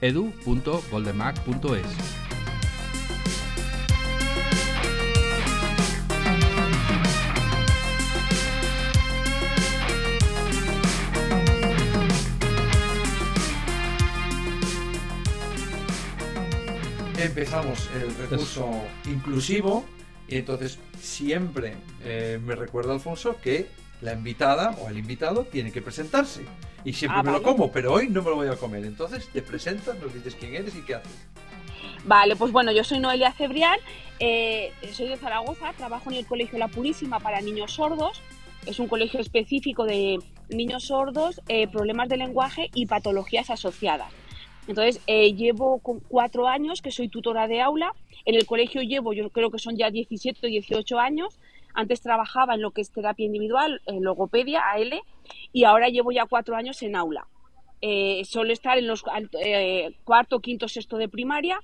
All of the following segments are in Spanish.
edu.goldenmac.es. Empezamos el recurso inclusivo y entonces siempre eh, me recuerda Alfonso que la invitada o el invitado tiene que presentarse. Y siempre Ah, me lo como, pero hoy no me lo voy a comer. Entonces te presentas, nos dices quién eres y qué haces. Vale, pues bueno, yo soy Noelia Cebrián, eh, soy de Zaragoza, trabajo en el Colegio La Purísima para niños sordos. Es un colegio específico de niños sordos, eh, problemas de lenguaje y patologías asociadas. Entonces, eh, llevo cuatro años que soy tutora de aula. En el colegio llevo, yo creo que son ya 17 o 18 años. Antes trabajaba en lo que es terapia individual, en logopedia, AL, y ahora llevo ya cuatro años en aula. Eh, suelo estar en los eh, cuarto, quinto, sexto de primaria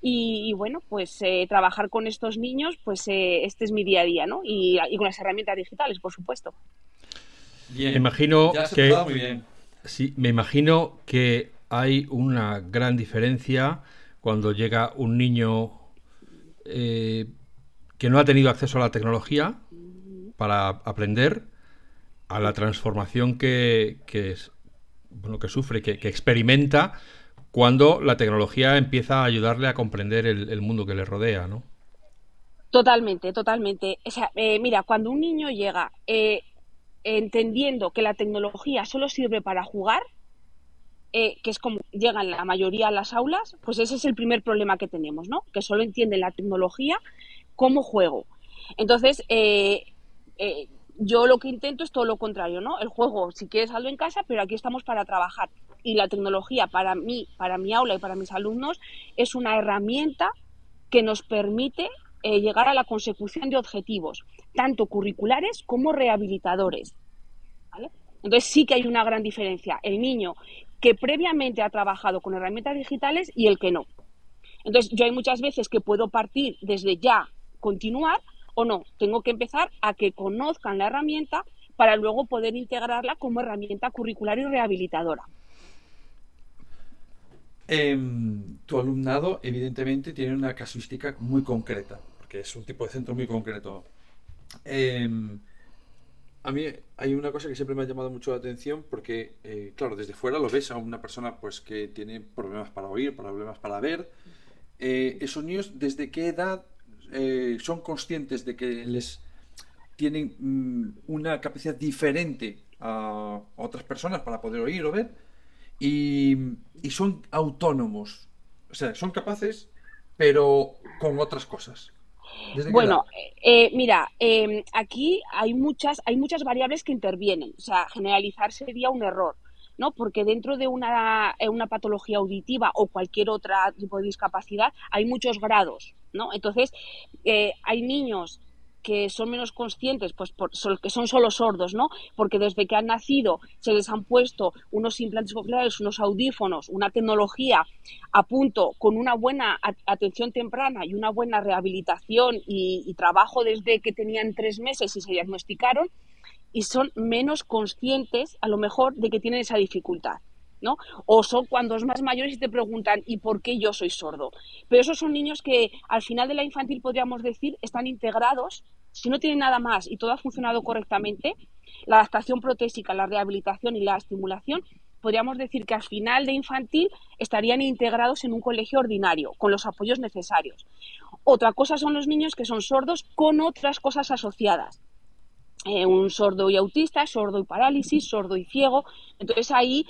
y, y bueno, pues eh, trabajar con estos niños, pues eh, este es mi día a día, ¿no? Y, y con las herramientas digitales, por supuesto. Bien. Me imagino Ya que- empezado muy bien. Sí, me imagino que hay una gran diferencia cuando llega un niño eh, que no ha tenido acceso a la tecnología para aprender a la transformación que, bueno, que sufre, que, experimenta cuando la tecnología empieza a ayudarle a comprender el, el mundo que le rodea, ¿no? Totalmente, totalmente. O sea, eh, mira, cuando un niño llega eh, entendiendo que la tecnología solo sirve para jugar, eh, que es como llegan la mayoría a las aulas, pues ese es el primer problema que tenemos, ¿no? Que solo entienden la tecnología como juego. Entonces, eh, eh, yo lo que intento es todo lo contrario, ¿no? El juego, si quieres, hazlo en casa, pero aquí estamos para trabajar. Y la tecnología para mí, para mi aula y para mis alumnos es una herramienta que nos permite eh, llegar a la consecución de objetivos, tanto curriculares como rehabilitadores. Entonces sí que hay una gran diferencia. El niño que previamente ha trabajado con herramientas digitales y el que no. Entonces yo hay muchas veces que puedo partir desde ya, continuar o no. Tengo que empezar a que conozcan la herramienta para luego poder integrarla como herramienta curricular y rehabilitadora. Em, tu alumnado, evidentemente, tiene una casuística muy concreta, porque es un tipo de centro muy concreto. Em, a mí hay una cosa que siempre me ha llamado mucho la atención, porque, eh, claro, desde fuera lo ves a una persona pues que tiene problemas para oír, problemas para ver. Eh, esos niños, ¿desde qué edad eh, son conscientes de que les tienen mm, una capacidad diferente a otras personas para poder oír o ver? y, y son autónomos. O sea, son capaces, pero con otras cosas. ¿Desde qué Bueno, edad? eh, mira, eh, aquí hay muchas, hay muchas variables que intervienen. O sea, generalizar sería un error, ¿no? Porque dentro de una, eh, una patología auditiva o cualquier otro tipo de discapacidad hay muchos grados, ¿no? Entonces, eh, hay niños que son menos conscientes, pues por, que son solo sordos, ¿no? Porque desde que han nacido se les han puesto unos implantes cocleares, unos audífonos, una tecnología a punto con una buena atención temprana y una buena rehabilitación y, y trabajo desde que tenían tres meses y se diagnosticaron y son menos conscientes a lo mejor de que tienen esa dificultad. O son cuando es más mayores y te preguntan ¿y por qué yo soy sordo? Pero esos son niños que al final de la infantil podríamos decir están integrados, si no tienen nada más y todo ha funcionado correctamente, la adaptación protésica, la rehabilitación y la estimulación, podríamos decir que al final de infantil estarían integrados en un colegio ordinario, con los apoyos necesarios. Otra cosa son los niños que son sordos con otras cosas asociadas. Eh, un sordo y autista, sordo y parálisis, sordo y ciego. Entonces ahí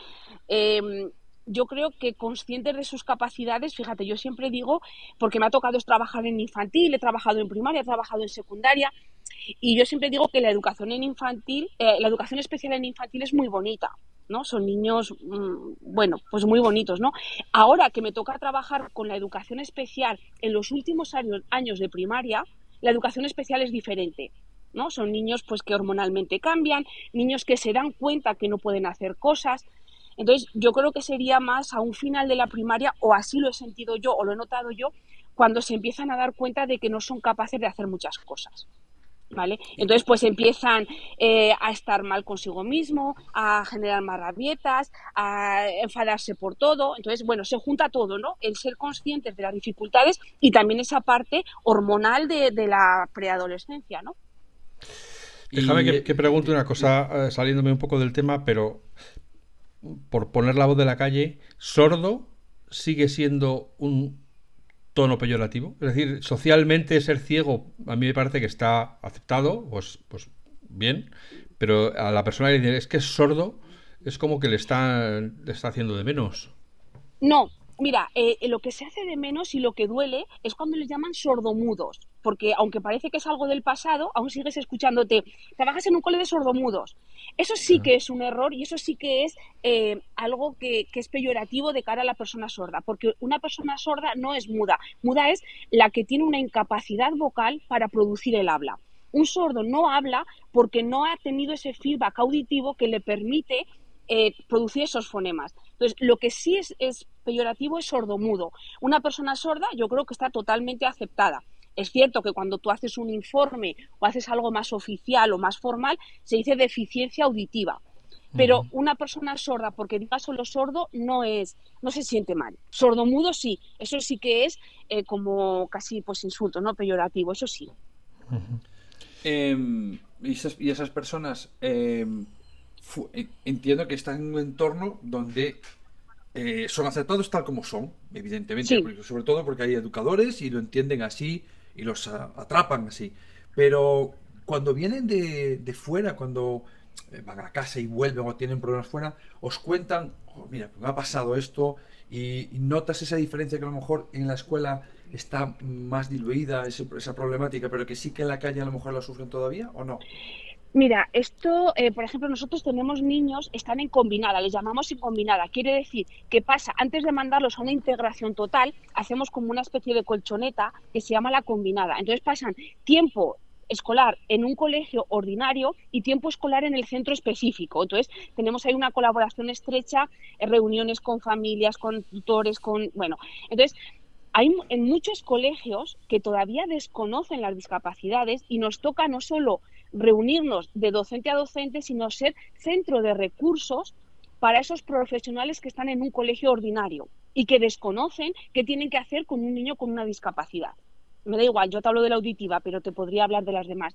eh, yo creo que conscientes de sus capacidades, fíjate, yo siempre digo, porque me ha tocado trabajar en infantil, he trabajado en primaria, he trabajado en secundaria, y yo siempre digo que la educación en infantil, eh, la educación especial en infantil es muy bonita, ¿no? Son niños, mm, bueno, pues muy bonitos, ¿no? Ahora que me toca trabajar con la educación especial en los últimos años, años de primaria, la educación especial es diferente. ¿no? Son niños pues que hormonalmente cambian, niños que se dan cuenta que no pueden hacer cosas. Entonces, yo creo que sería más a un final de la primaria, o así lo he sentido yo, o lo he notado yo, cuando se empiezan a dar cuenta de que no son capaces de hacer muchas cosas. ¿Vale? Entonces, pues empiezan eh, a estar mal consigo mismo, a generar más rabietas, a enfadarse por todo. Entonces, bueno, se junta todo, ¿no? El ser conscientes de las dificultades y también esa parte hormonal de, de la preadolescencia, ¿no? Déjame que, pregunte una cosa, eh, saliéndome un poco del tema, pero por poner la voz de la calle, ¿sordo sigue siendo un tono peyorativo? Es decir, socialmente ser ciego a mí me parece que está aceptado, pues, pues bien, pero a la persona que dice es que es sordo, es como que le está, le está haciendo de menos. No, Mira, eh, lo que se hace de menos y lo que duele es cuando les llaman sordomudos, porque aunque parece que es algo del pasado, aún sigues escuchándote, trabajas en un cole de sordomudos. Eso sí que es un error y eso sí que es eh, algo que, que, es peyorativo de cara a la persona sorda, porque una persona sorda no es muda, muda es la que tiene una incapacidad vocal para producir el habla. Un sordo no habla porque no ha tenido ese feedback auditivo que le permite eh, producir esos fonemas. Entonces, lo que sí es, es peyorativo es sordomudo. Una persona sorda yo creo que está totalmente aceptada. Es cierto que cuando tú haces un informe o haces algo más oficial o más formal, se dice deficiencia auditiva. Pero una persona sorda, porque diga solo sordo, no es, no se siente mal. Sordomudo sí, eso sí que es eh, como casi pues insulto, ¿no? Peyorativo, eso sí. Em, y, esas, personas em, eh, entiendo que están en un entorno donde eh, son aceptados tal como son, evidentemente, sobre todo porque hay educadores y lo entienden así y los atrapan así. Pero cuando vienen de, fuera, cuando eh, van a casa y vuelven o tienen problemas fuera, os cuentan, oh, mira, me ha pasado esto y, notas esa diferencia que a lo mejor en la escuela está más diluida esa problemática, pero que sí que en la calle a lo mejor la sufren todavía o no. Mira, esto, eh, por ejemplo, nosotros tenemos niños, están en combinada, les llamamos en combinada. Quiere decir que pasa, antes de mandarlos a una integración total, hacemos como una especie de colchoneta que se llama la combinada. Entonces pasan tiempo escolar en un colegio ordinario y tiempo escolar en el centro específico. Entonces, tenemos ahí una colaboración estrecha, reuniones con familias, con tutores, con... Bueno, entonces, hay en muchos colegios que todavía desconocen las discapacidades y nos toca no solo reunirnos de docente a docente, sino ser centro de recursos para esos profesionales que están en un colegio ordinario y que desconocen qué tienen que hacer con un niño con una discapacidad. Me da igual, yo te hablo de la auditiva, pero te podría hablar de las demás.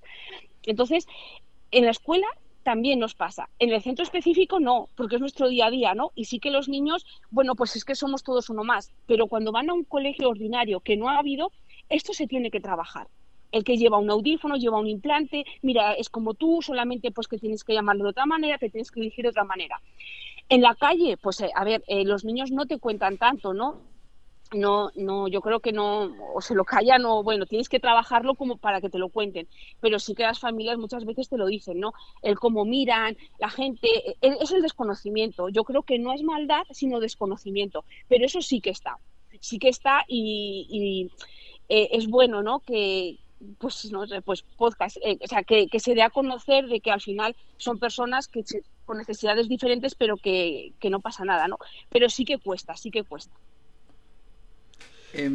Entonces, en la escuela también nos pasa. En el centro específico no, porque es nuestro día a día, ¿no? Y sí que los niños, bueno, pues es que somos todos uno más, pero cuando van a un colegio ordinario que no ha habido, esto se tiene que trabajar el que lleva un audífono, lleva un implante, mira, es como tú, solamente pues que tienes que llamarlo de otra manera, te tienes que dirigir de otra manera. En la calle, pues eh, a ver, eh, los niños no te cuentan tanto, ¿no? No, no, yo creo que no, o se lo callan o bueno, tienes que trabajarlo como para que te lo cuenten, pero sí que las familias muchas veces te lo dicen, ¿no? El cómo miran, la gente, e, e, es el desconocimiento. Yo creo que no es maldad, sino desconocimiento, pero eso sí que está, sí que está y, eh, es bueno, ¿no? Que, pues no sé, pues podcast, eh, o sea, que, se dé a conocer de que al final son personas que con necesidades diferentes, pero que, no pasa nada, ¿no? Pero sí que cuesta, sí que cuesta. Eh,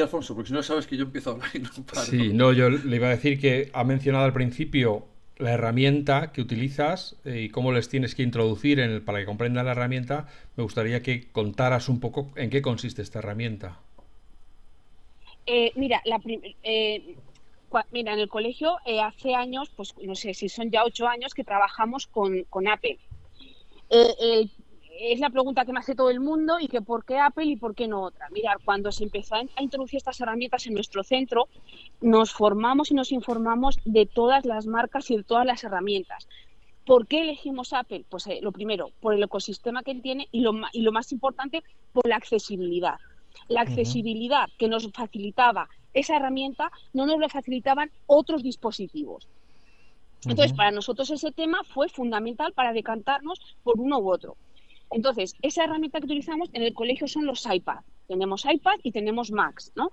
Alfonso, porque si no sabes que yo empiezo a hablar y no paro. Sí, no, yo le iba a decir que ha mencionado al principio la herramienta que utilizas eh, y cómo les tienes que introducir en para que comprendan la herramienta. Me gustaría que contaras un poco en qué consiste esta herramienta. Eh, mira, la eh, mira, en el colegio eh, hace años, pues no sé si son ya ocho años que trabajamos con, con Apple. es la pregunta que me hace todo el mundo y que por qué Apple y por qué no otra. Mira, cuando se empezó a introducir estas herramientas en nuestro centro, nos formamos y nos informamos de todas las marcas y de todas las herramientas. ¿Por qué elegimos Apple? Pues lo primero, por el ecosistema que tiene y lo, y lo más importante, por la accesibilidad. La accesibilidad que nos facilitaba esa herramienta no nos lo facilitaban otros dispositivos. Entonces, para nosotros ese tema fue fundamental para decantarnos por uno u otro. Entonces, esa herramienta que utilizamos en el colegio son los iPad. Tenemos iPad y tenemos Macs, ¿no?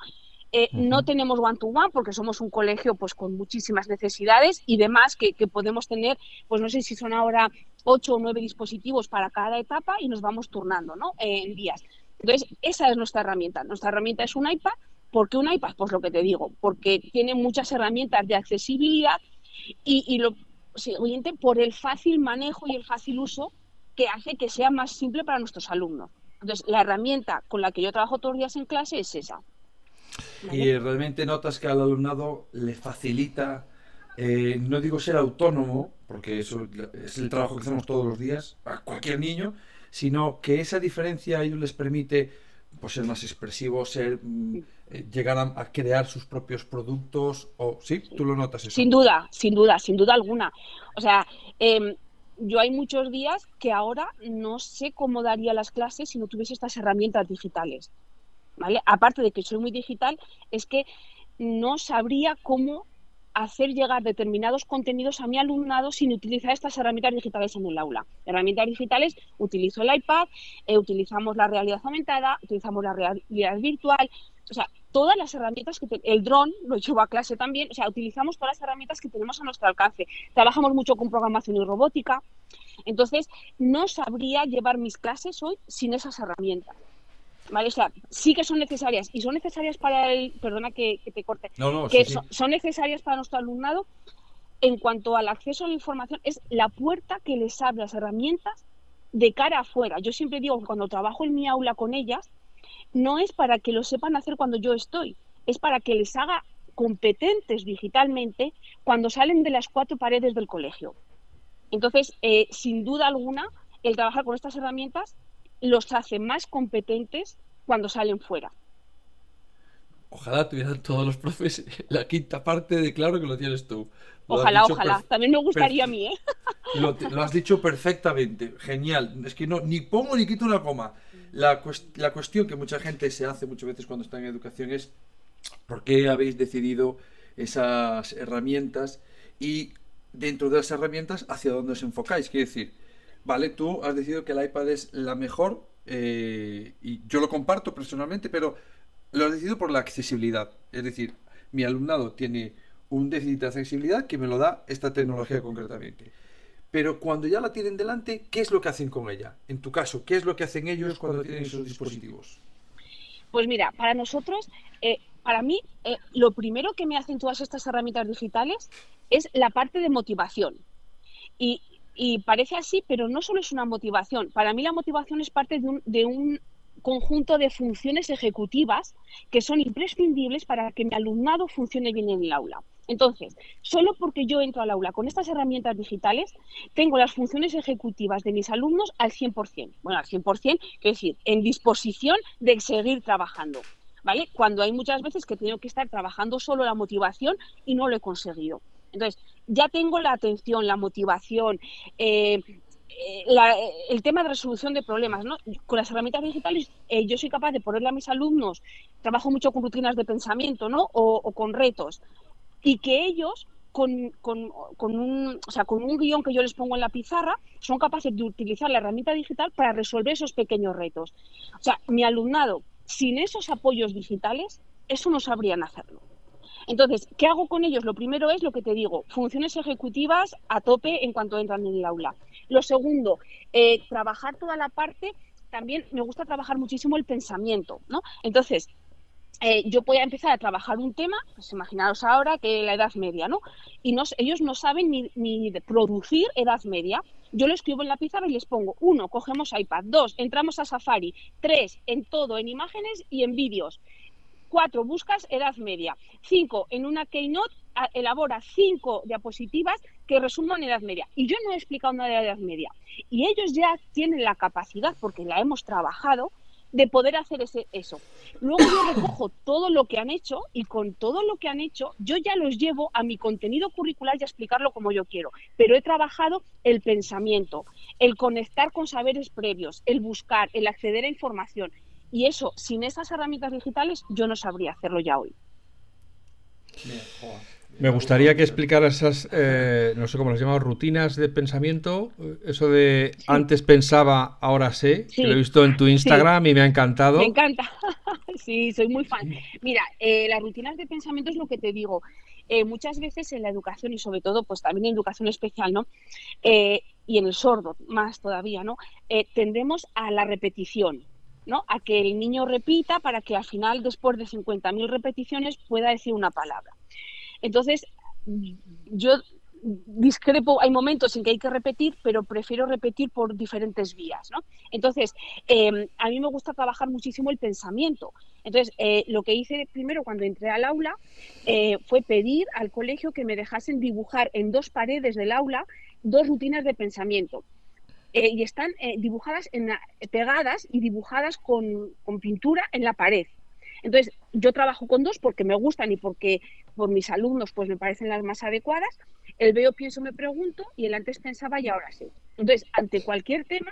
Eh, no tenemos one-to-one porque somos un colegio pues con muchísimas necesidades y demás que, podemos tener, pues no sé si son ahora ocho o nueve dispositivos para cada etapa y nos vamos turnando ¿no? en días. Entonces, esa es nuestra herramienta. Nuestra herramienta es un iPad. ¿Por qué un iPad? Pues lo que te digo, porque tiene muchas herramientas de accesibilidad y, y lo siguiente, por el fácil manejo y el fácil uso que hace que sea más simple para nuestros alumnos. Entonces, la herramienta con la que yo trabajo todos los días en clase es esa. Y realmente notas que al alumnado le facilita, eh, no digo ser autónomo, porque eso es el trabajo que hacemos todos los días, a cualquier niño, sino que esa diferencia a ellos les permite pues, ser más expresivos, ser, mm, eh, llegar a, crear sus propios productos. O, ¿Sí? ¿Tú lo notas eso? Sin duda, sin duda, sin duda alguna. O sea, em, yo hay muchos días que ahora no sé cómo daría las clases si no tuviese estas herramientas digitales. ¿vale? Aparte de que soy muy digital, es que no sabría cómo hacer llegar determinados contenidos a mi alumnado sin utilizar estas herramientas digitales en el aula. Herramientas digitales, utilizo el iPad, eh, utilizamos la realidad aumentada, utilizamos la realidad virtual, o sea, todas las herramientas que el dron lo llevo a clase también, o sea, utilizamos todas las herramientas que tenemos a nuestro alcance. Trabajamos mucho con programación y robótica. Entonces, no sabría llevar mis clases hoy sin esas herramientas. ¿Vale? O sea, sí que son necesarias y son necesarias para el, perdona que, te corte, que son necesarias para nuestro alumnado en cuanto al acceso a la información, es la puerta que les abre las herramientas de cara afuera. Yo siempre digo que cuando trabajo en mi aula con ellas, no es para que lo sepan hacer cuando yo estoy, es para que les haga competentes digitalmente cuando salen de las cuatro paredes del colegio. Entonces, eh, sin duda alguna, el trabajar con estas herramientas los hace más competentes cuando salen fuera. Ojalá tuvieran todos los profes la quinta parte de claro que lo tienes tú. ojalá, ojalá. También me gustaría a mí, ¿eh? Lo, has dicho perfectamente. Genial. Es que no, ni pongo ni quito una coma. La, la cuestión que mucha gente se hace muchas veces cuando está en educación es ¿por qué habéis decidido esas herramientas? Y dentro de las herramientas, ¿hacia dónde os enfocáis? Quiere decir, vale, tú has decidido que el iPad es la mejor eh, y yo lo comparto personalmente, pero lo has decidido por la accesibilidad. Es decir, mi alumnado tiene un déficit de accesibilidad que me lo da esta tecnología concretamente. Pero cuando ya la tienen delante, ¿qué es lo que hacen con ella? En tu caso, ¿qué es lo que hacen ellos cuando tienen esos dispositivos? Pues mira, para nosotros, eh, para mí, eh, lo primero que me hacen todas estas herramientas digitales es la parte de motivación. Y, y parece así, pero no solo es una motivación. Para mí la motivación es parte de un, de un conjunto de funciones ejecutivas que son imprescindibles para que mi alumnado funcione bien en el aula. Entonces, solo porque yo entro al aula con estas herramientas digitales, tengo las funciones ejecutivas de mis alumnos al 100%. Bueno, al 100%, quiero decir, en disposición de seguir trabajando. ¿Vale? Cuando hay muchas veces que tengo que estar trabajando solo la motivación y no lo he conseguido. Entonces, ya tengo la atención, la motivación, eh, eh, el tema de resolución de problemas. ¿no? Con las herramientas digitales eh, yo soy capaz de ponerle a mis alumnos, trabajo mucho con rutinas de pensamiento ¿no? o, con retos, y que ellos con, con, un, o sea, con un guion que yo les pongo en la pizarra, son capaces de utilizar la herramienta digital para resolver esos pequeños retos. O sea, mi alumnado, sin esos apoyos digitales, eso no sabrían hacerlo. Entonces, ¿qué hago con ellos? Lo primero es lo que te digo, funciones ejecutivas a tope en cuanto entran en el aula. Lo segundo, eh, trabajar toda la parte, también me gusta trabajar muchísimo el pensamiento, ¿no? Entonces, eh, yo voy a empezar a trabajar un tema, pues imaginaros ahora que la Edad Media, ¿no? Y ellos no saben ni, ni producir Edad Media. Yo lo escribo en la pizarra y les pongo, uno, cogemos iPad, dos, entramos a Safari, tres, en todo, en imágenes y en vídeos. Cuatro, buscas Edad Media. Cinco, en una Keynote elabora cinco diapositivas que resuman Edad Media. Y yo no he explicado nada de Edad Media. Y ellos ya tienen la capacidad, porque la hemos trabajado, de poder hacer ese, eso. Luego yo recojo todo lo que han hecho y con todo lo que han hecho yo ya los llevo a mi contenido curricular y a explicarlo como yo quiero. Pero he trabajado el pensamiento, el conectar con saberes previos, el buscar, el acceder a información. Y eso, sin esas herramientas digitales, yo no sabría hacerlo ya hoy. Me gustaría que explicaras esas, eh, no sé cómo las llamamos, rutinas de pensamiento. Eso de antes pensaba, ahora sé, que lo he visto en tu Instagram y me ha encantado. Me encanta. sí, soy muy fan. Mira, eh, las rutinas de pensamiento es lo que te digo. Eh, muchas veces en la educación y sobre todo, pues también en educación especial, ¿no? y en el sordo más todavía, ¿no? tendemos a la repetición. ¿No? a que el niño repita para que al final, después de 50.000 repeticiones, pueda decir una palabra. Entonces, yo discrepo, hay momentos en que hay que repetir, pero prefiero repetir por diferentes vías. Entonces, em, a mí me gusta trabajar muchísimo el pensamiento. Entonces, eh, lo que hice primero cuando entré al aula eh, fue pedir al colegio que me dejasen dibujar en dos paredes del aula dos rutinas de pensamiento. Eh, y están dibujadas, en pegadas y dibujadas con, con pintura en la pared. Entonces, yo trabajo con dos porque me gustan y porque por mis alumnos pues me parecen las más adecuadas. El veo, pienso, me pregunto y el antes pensaba y ahora sí. Entonces, ante cualquier tema,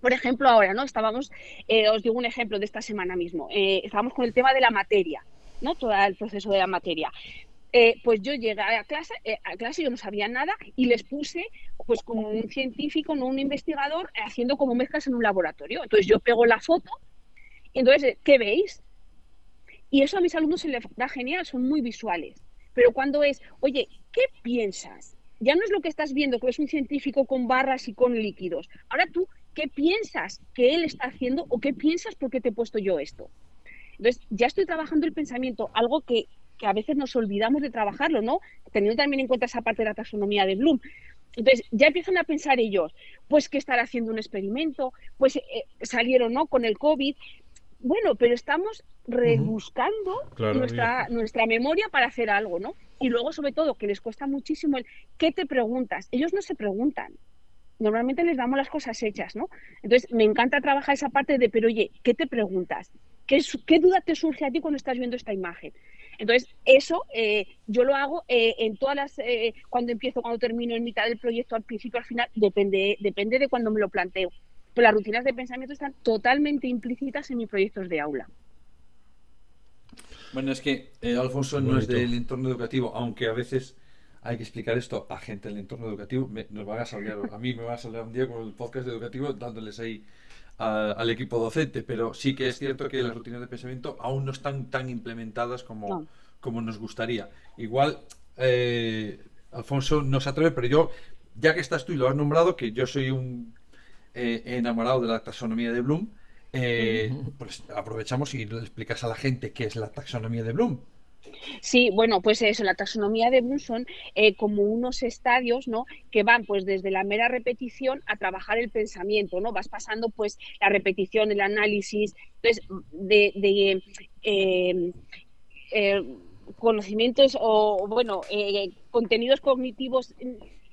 por ejemplo, ahora, ¿no? Estábamos, eh, os digo un ejemplo de esta semana mismo, eh, estábamos con el tema de la materia, ¿no? Todo el proceso de la materia. Eh, pues yo llegué a clase, a clase, yo no sabía nada y les puse, pues como un científico, no un investigador, haciendo como mezclas en un laboratorio. Entonces yo pego la foto y entonces, ¿qué veis? Y eso a mis alumnos se les da genial, son muy visuales. Pero cuando es, oye, ¿qué piensas? Ya no es lo que estás viendo, que es un científico con barras y con líquidos. Ahora tú, ¿qué piensas que él está haciendo o qué piensas porque te he puesto yo esto? Entonces, ya estoy trabajando el pensamiento, algo que, a veces nos olvidamos de trabajarlo, ¿no? Teniendo también en cuenta esa parte de la taxonomía de Bloom. Entonces, ya empiezan a pensar ellos, pues que estar haciendo un experimento, pues eh, salieron, ¿no? Con el COVID, bueno, pero estamos rebuscando nuestra, nuestra memoria para hacer algo, ¿no? Y luego, sobre todo, que les cuesta muchísimo el ¿qué te preguntas? Ellos no se preguntan. Normalmente les damos las cosas hechas, ¿no? Entonces, me encanta trabajar esa parte de, pero oye, ¿qué te preguntas? ¿Qué, qué duda te surge a ti cuando estás viendo esta imagen? Entonces, eso eh, yo lo hago eh, en todas las, eh, cuando empiezo, cuando termino, en mitad del proyecto, al principio, al final, depende, depende de cuando me lo planteo las rutinas de pensamiento están totalmente implícitas en mis proyectos de aula. Bueno, es que eh, Alfonso no es del entorno educativo, aunque a veces hay que explicar esto a gente del entorno educativo. nos van a salir, a mí me va a salir un día con el podcast educativo dándoles ahí al equipo docente, pero sí que es cierto que las rutinas de pensamiento aún no están tan implementadas como, como nos gustaría. Igual, eh, Alfonso no se atreve, pero yo, ya que estás tú y lo has nombrado, que yo soy un eh, enamorado de la taxonomía de Bloom, eh, pues aprovechamos y le explicas a la gente qué es la taxonomía de Bloom. Sí, bueno, pues eso, la taxonomía de Bloom son eh, como unos estadios, ¿no? Que van pues desde la mera repetición a trabajar el pensamiento, ¿no? Vas pasando pues la repetición, el análisis, entonces de, conocimientos o, bueno, contenidos cognitivos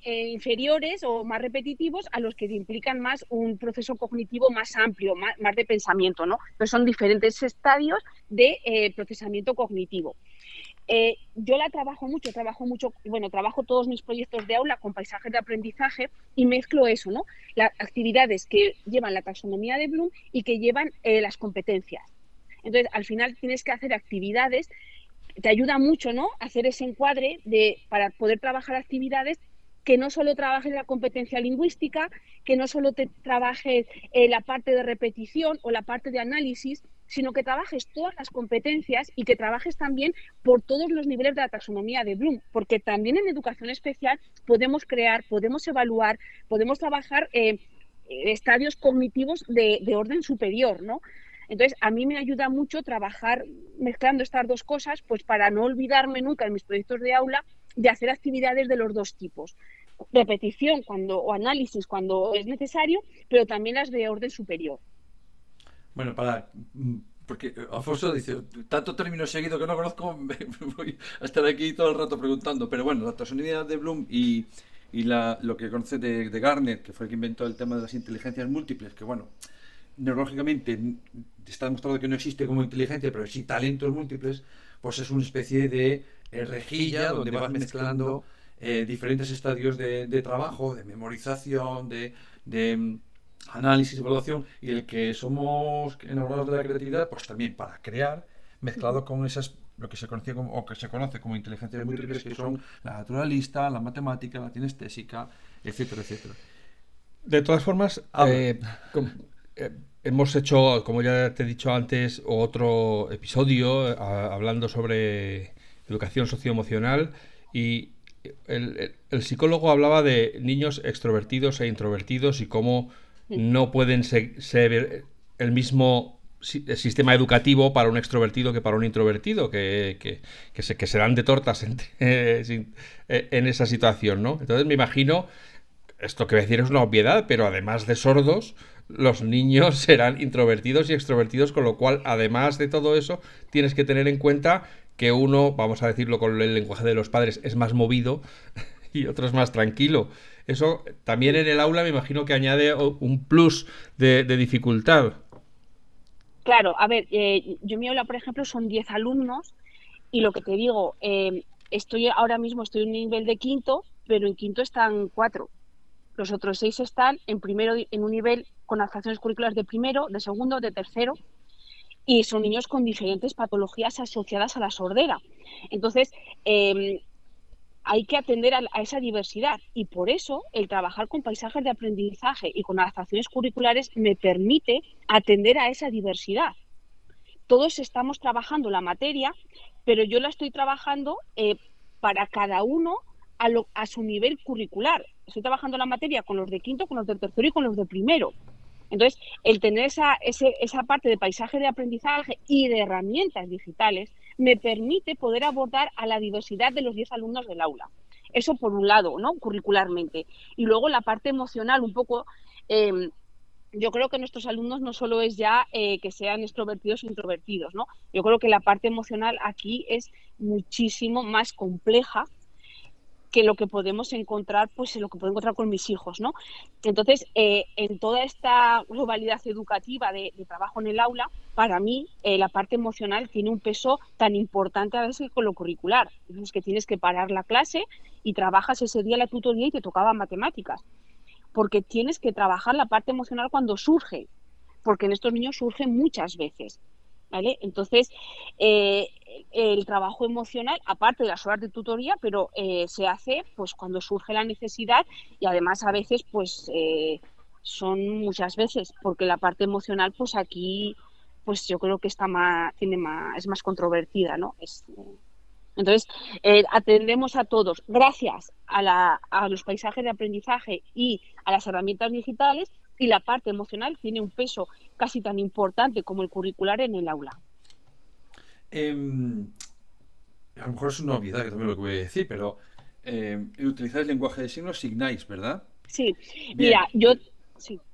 eh, inferiores o más repetitivos a los que implican más un proceso cognitivo más amplio, más, de pensamiento, ¿no? Pero son diferentes estadios de eh, procesamiento cognitivo. Eh, yo la trabajo mucho, trabajo mucho, bueno, trabajo todos mis proyectos de aula con paisajes de aprendizaje y mezclo eso, ¿no? Las actividades que llevan la taxonomía de Bloom y que llevan las competencias. Entonces, al final tienes que hacer actividades, te ayuda mucho, ¿no? Hacer ese encuadre de, para poder trabajar actividades que no solo trabajes la competencia lingüística, que no solo te trabajes eh, la parte de repetición o la parte de análisis, sino que trabajes todas las competencias y que trabajes también por todos los niveles de la taxonomía de Bloom, porque también en educación especial podemos crear, podemos evaluar, podemos trabajar eh, estadios cognitivos de, de orden superior, ¿no? Entonces, a mí me ayuda mucho trabajar mezclando estas dos cosas, pues para no olvidarme nunca en mis proyectos de aula de hacer actividades de los dos tipos. Repetición cuando, o análisis cuando es necesario, pero también las de orden superior. Bueno, para porque Alfonso dice, tanto término seguido que no conozco, voy a estar aquí todo el rato preguntando. Pero bueno, la taxonomía de Bloom y, y la, lo que conoce de, de, Garner, que fue el que inventó el tema de las inteligencias múltiples, que bueno, neurológicamente está demostrado que no existe como inteligencia, pero sí talentos múltiples, pues es una especie de eh, rejilla donde vas mezclando eh, diferentes estadios de, trabajo, de memorización, de, de mm, análisis, evaluación, y el que somos enamorados de la creatividad, pues también para crear, mezclado con esas lo que se conocía como, o que se conoce como inteligencia múltiples, que son la naturalista, la matemática, la kinestésica, etcétera, etcétera. De todas formas, eh, eh, hemos hecho, como ya te he dicho antes, otro episodio eh, hablando sobre educación socioemocional y el, psicólogo hablaba de niños extrovertidos e introvertidos y cómo no pueden ser el mismo sistema educativo para un extrovertido que para un introvertido, que, que, se, que serán de tortas en, eh, en, esa situación, ¿no? Entonces me imagino, esto que voy a decir es una obviedad, pero además de sordos, los niños serán introvertidos y extrovertidos, con lo cual, además de todo eso, tienes que tener en cuenta que uno, vamos a decirlo con el lenguaje de los padres, es más movido y otro es más tranquilo. Eso también en el aula me imagino que añade un plus de dificultad. Claro, a ver, eh, yo mi aula, por ejemplo, son 10 alumnos y lo que te digo, eh, estoy ahora mismo estoy en un nivel de quinto, pero en quinto están cuatro. Los otros seis están en primero en un nivel con adaptaciones curriculares de primero, de segundo, de tercero y son niños con diferentes patologías asociadas a la sordera. Entonces, eh, hay que atender a, esa diversidad y por eso el trabajar con paisajes de aprendizaje y con adaptaciones curriculares me permite atender a esa diversidad. Todos estamos trabajando la materia, pero yo la estoy trabajando eh, para cada uno a, a su nivel curricular. Estoy trabajando la materia con los de quinto, con los de tercero y con los de primero. Entonces, el tener esa, esa parte de paisaje de aprendizaje y de herramientas digitales me permite poder abordar a la diversidad de los 10 alumnos del aula. Eso por un lado, ¿no? Curricularmente. Y luego la parte emocional, un poco... Em, yo creo que nuestros alumnos no solo es ya eh, que sean extrovertidos o introvertidos, ¿no? Yo creo que la parte emocional aquí es muchísimo más compleja que lo que podemos encontrar, pues lo que puedo encontrar con mis hijos, ¿no? Entonces, eh, en toda esta globalidad educativa de, trabajo en el aula, para mí eh, la parte emocional tiene un peso tan importante a veces con lo curricular. Es que tienes que parar la clase y trabajas ese día la tutoría y te tocaba matemáticas, porque tienes que trabajar la parte emocional cuando surge, porque en estos niños surge muchas veces. Entonces, eh, el trabajo emocional, aparte de las horas de tutoría, pero eh, se hace pues cuando surge la necesidad y además a veces pues eh, son muchas veces, porque la parte emocional pues aquí pues yo creo que está más, tiene más, es más controvertida, ¿no? entonces, atendemos a todos, gracias a, la, a los paisajes de aprendizaje y a las herramientas digitales, y la parte emocional tiene un peso casi tan importante como el curricular en el aula. Em, a lo mejor es una obviedad que también lo que voy a decir, pero eh, utilizar el lenguaje de signos signáis, ¿verdad? Sí, mira, yo...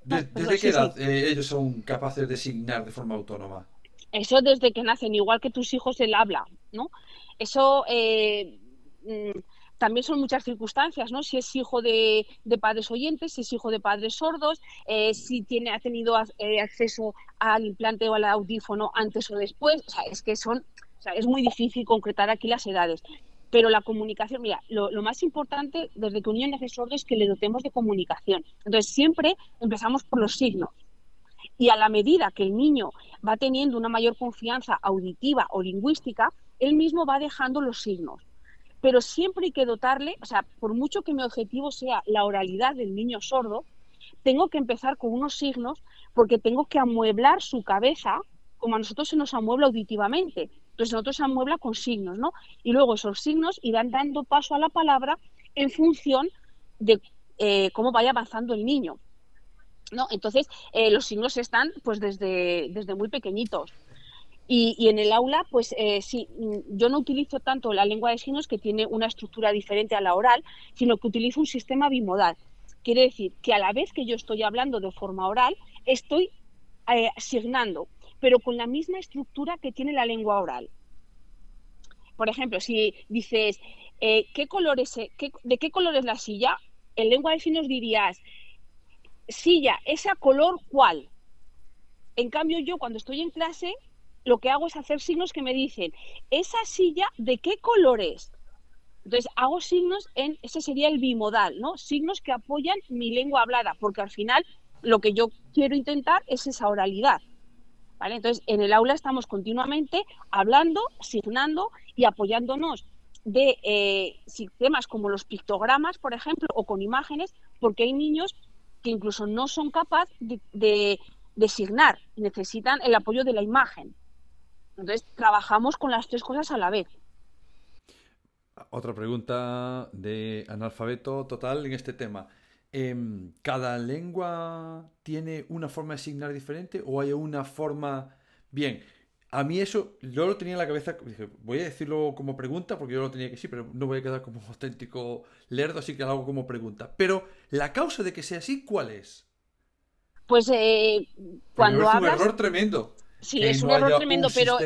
¿Desde qué edad eh, ellos son capaces de signar de forma autónoma? Eso desde que nacen, igual que tus hijos, él habla, ¿no? Eso... Eh, mm, también son muchas circunstancias, ¿no? Si es hijo de, padres oyentes, si es hijo de padres sordos, eh, si tiene, ha tenido eh, acceso al implante o al audífono antes o después. O sea, es que son, o sea, es muy difícil concretar aquí las edades. Pero la comunicación, mira, lo, más importante desde que un niño nace sordo es que le dotemos de comunicación. Entonces, siempre empezamos por los signos. Y a la medida que el niño va teniendo una mayor confianza auditiva o lingüística, él mismo va dejando los signos pero siempre hay que dotarle, o sea, por mucho que mi objetivo sea la oralidad del niño sordo, tengo que empezar con unos signos porque tengo que amueblar su cabeza como a nosotros se nos amuebla auditivamente. Entonces nosotros se amuebla con signos, ¿no? Y luego esos signos irán dando paso a la palabra en función de eh, cómo vaya avanzando el niño. ¿no? Entonces, eh, los signos están pues desde, desde muy pequeñitos. Y, en el aula, pues eh, sí, mm, yo no utilizo tanto la lengua de signos, que tiene una estructura diferente a la oral, sino que utilizo un sistema bimodal. Quiere decir que a la vez que yo estoy hablando de forma oral, estoy eh, asignando, pero con la misma estructura que tiene la lengua oral. Por ejemplo, si dices, eh, ¿qué color es, ¿de qué color es la silla? En lengua de signos dirías, silla, ¿esa color cuál? En cambio, yo cuando estoy en clase lo que hago es hacer signos que me dicen, esa silla, ¿de qué color es? Entonces, hago signos en, ese sería el bimodal, ¿no? Signos que apoyan mi lengua hablada, porque al final lo que yo quiero intentar es esa oralidad. ¿vale? Entonces, en el aula estamos continuamente hablando, signando y apoyándonos de eh, sistemas como los pictogramas, por ejemplo, o con imágenes, porque hay niños que incluso no son capaces de, de, signar, necesitan el apoyo de la imagen. Entonces, trabajamos con las tres cosas a la vez. Otra pregunta de analfabeto total en este tema. Em, ¿Cada lengua tiene una forma de signar diferente o hay una forma... Bien, a mí eso, yo lo tenía en la cabeza, dije, voy a decirlo como pregunta, porque yo lo tenía que sí, pero no voy a quedar como auténtico lerdo, así que lo hago como pregunta. Pero, ¿la causa de que sea así, cuál es? Pues eh, cuando hablas... Es un error tremendo. Sí, es un error tremendo, pero...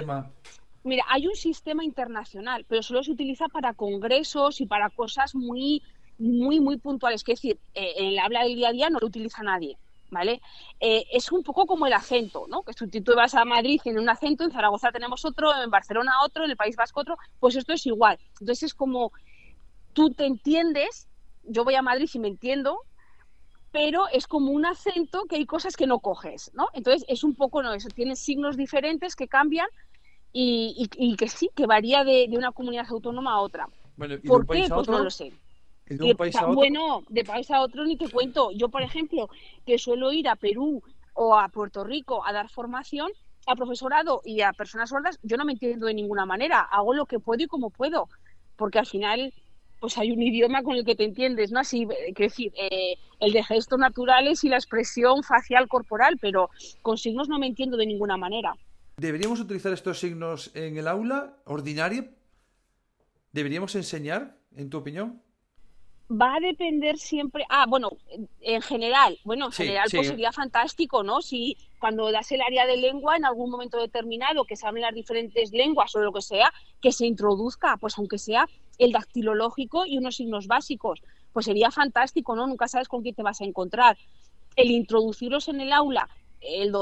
Mira, hay un sistema internacional, pero solo se utiliza para congresos y para cosas muy, muy, muy puntuales. Es decir, eh, en el habla del día a día no lo utiliza nadie. ¿vale? Eh, es un poco como el acento, ¿no? Que si tú vas a Madrid tiene un acento, en Zaragoza tenemos otro, en Barcelona otro, en el País Vasco otro, pues esto es igual. Entonces es como tú te entiendes, yo voy a Madrid y me entiendo, pero es como un acento que hay cosas que no coges, ¿no? Entonces es un poco, ¿no? Eso tiene signos diferentes que cambian y, que sí, que varía de, una comunidad autónoma a otra. ¿Por qué? Pues no lo sé. Bueno, de país a otro ni te cuento. Yo, por ejemplo, que suelo ir a Perú o a Puerto Rico a dar formación a profesorado y a personas sordas, yo no me entiendo de ninguna manera. Hago lo que puedo y como puedo, porque al final pues hay un idioma con el que te entiendes, ¿no? Así, eh, quiero decir, eh, el de gestos naturales y la expresión facial corporal, pero con signos no me entiendo de ninguna manera. ¿Deberíamos utilizar estos signos en el aula ordinario? ¿Deberíamos enseñar, en tu opinión? va a depender siempre. Ah, bueno, en general, bueno, en general pues sería fantástico, ¿no? Si cuando das el área de lengua en algún momento determinado que se hablen las diferentes lenguas o lo que sea, que se introduzca, pues aunque sea el dactilológico y unos signos básicos, pues sería fantástico, ¿no? Nunca sabes con quién te vas a encontrar. El introducirlos en el aula, el,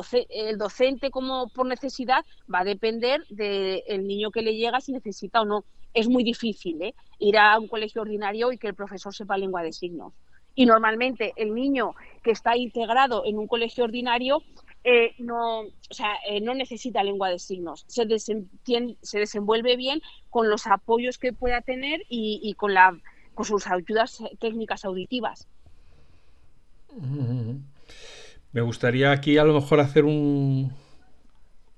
docente como por necesidad, va a depender del niño que le llega si necesita o no es muy difícil ¿eh? ir a un colegio ordinario y que el profesor sepa lengua de signos. Y normalmente el niño que está integrado en un colegio ordinario eh, no, o sea, eh, no necesita lengua de signos, se, se desenvuelve bien con los apoyos que pueda tener y, con, la, con sus ayudas técnicas auditivas. Me gustaría aquí a lo mejor hacer un,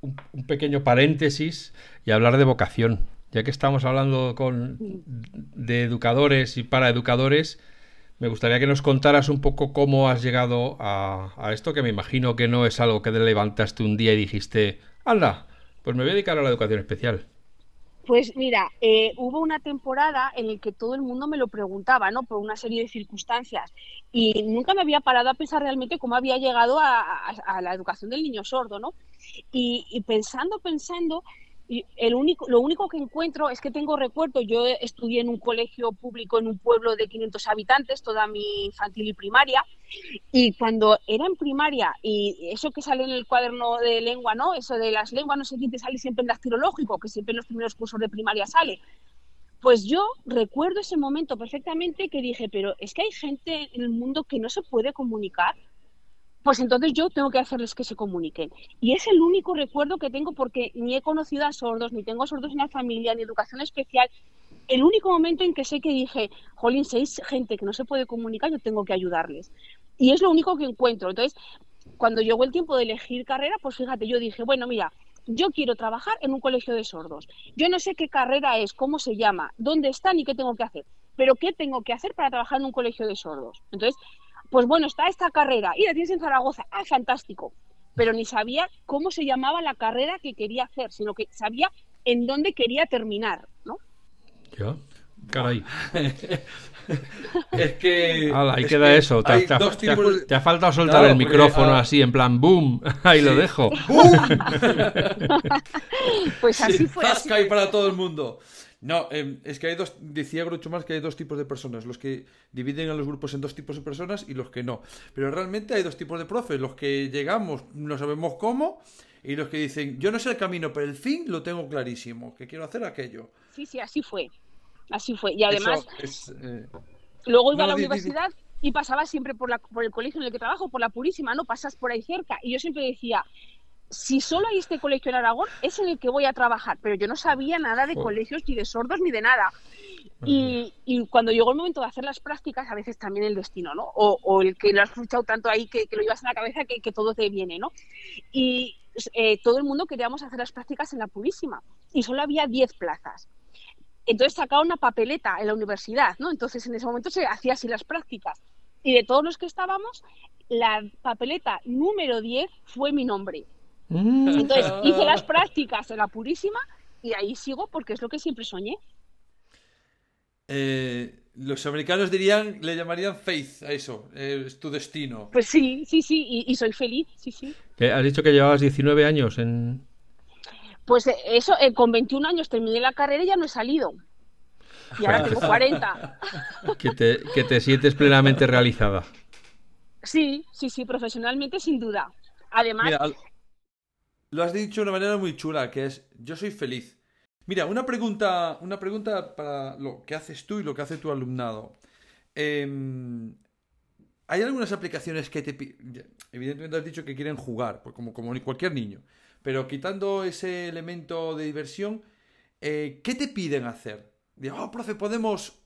un pequeño paréntesis y hablar de vocación. Ya que estamos hablando con, de educadores y para educadores, me gustaría que nos contaras un poco cómo has llegado a, esto, que me imagino que no es algo que te levantaste un día y dijiste, anda, pues me voy a dedicar a la educación especial. Pues mira, eh, hubo una temporada en la que todo el mundo me lo preguntaba, ¿no? Por una serie de circunstancias. Y nunca me había parado a pensar realmente cómo había llegado a, la educación del niño sordo, ¿no? y pensando, pensando, el único, lo único que encuentro es que tengo recuerdo, yo estudié en un colegio público en un pueblo de 500 habitantes, toda mi infantil y primaria, y cuando era en primaria, y eso que sale en el cuaderno de lengua, ¿no? Eso de las lenguas, no sé quién te sale siempre en dactilológico, que siempre en los primeros cursos de primaria sale. Pues yo recuerdo ese momento perfectamente que dije, pero es que hay gente en el mundo que no se puede comunicar pues entonces yo tengo que hacerles que se comuniquen. Y es el único recuerdo que tengo porque ni he conocido a sordos, ni tengo sordos en la familia, ni educación especial. El único momento en que sé que dije, jolín, hay gente que no se puede comunicar, yo tengo que ayudarles. Y es lo único que encuentro. Entonces, cuando llegó el tiempo de elegir carrera, pues fíjate, yo dije, bueno, mira, yo quiero trabajar en un colegio de sordos. Yo no sé qué carrera es, cómo se llama, dónde están y qué tengo que hacer, pero qué tengo que hacer para trabajar en un colegio de sordos. Entonces, pues bueno, está esta carrera y la tienes en Zaragoza, ah, fantástico, pero ni sabía cómo se llamaba la carrera que quería hacer, sino que sabía en dónde quería terminar, ¿no? ¿Ya? Caray. es que. ahí queda eso. Te, ha, faltado soltar el micrófono así, en plan, ¡boom! Ahí lo dejo. ¡Boom! pues así fue. Zasca para todo el mundo. No, em, es que hay dos, decía Groucho más que hay dos tipos de personas, los que dividen a los grupos en dos tipos de personas y los que no. Pero realmente hay dos tipos de profes, los que llegamos no sabemos cómo y los que dicen, yo no sé el camino, pero el fin lo tengo clarísimo, que quiero hacer aquello. Sí, sí, así fue, así fue. Y además, eh, luego iba a la universidad y pasaba siempre por, la, por el colegio en el que trabajo, por la Purísima, ¿no? Pasas por ahí cerca. Y yo siempre decía, si solo hay este colegio en Aragón, es en el que voy a trabajar, pero yo no sabía nada de colegios, ni de sordos, ni de nada. Y, cuando llegó el momento de hacer las prácticas, a veces también el destino, ¿no? O, el que lo has escuchado tanto ahí que, lo llevas en la cabeza que, todo te viene, ¿no? Y eh, todo el mundo queríamos hacer las prácticas en la Purísima y solo había 10 plazas. Entonces sacaba una papeleta en la universidad, ¿no? Entonces en ese momento se hacía así las prácticas. Y de todos los que estábamos, la papeleta número 10 fue mi nombre. Mm. Entonces hice las prácticas en la Purísima y ahí sigo porque es lo que siempre soñé. Eh, los americanos dirían, le llamarían faith a eso, es tu destino. Pues sí, sí, sí, y, soy feliz, sí, sí. ¿Has dicho que llevabas 19 años en...? Pues eh, eso, eh, con 21 años terminé la carrera y ya no he salido. Y ahora tengo 40. que, te, que te sientes plenamente realizada. Sí, sí, sí, profesionalmente sin duda. Además... lo has dicho de una manera muy chula, que es, yo soy feliz. Mira, una pregunta, una pregunta para lo que haces tú y lo que hace tu alumnado. Em, hay algunas aplicaciones que te... Evidentemente has dicho que quieren jugar, pues como, como cualquier niño. Pero quitando ese elemento de diversión, eh, ¿qué te piden hacer? Digo, oh, profe, podemos...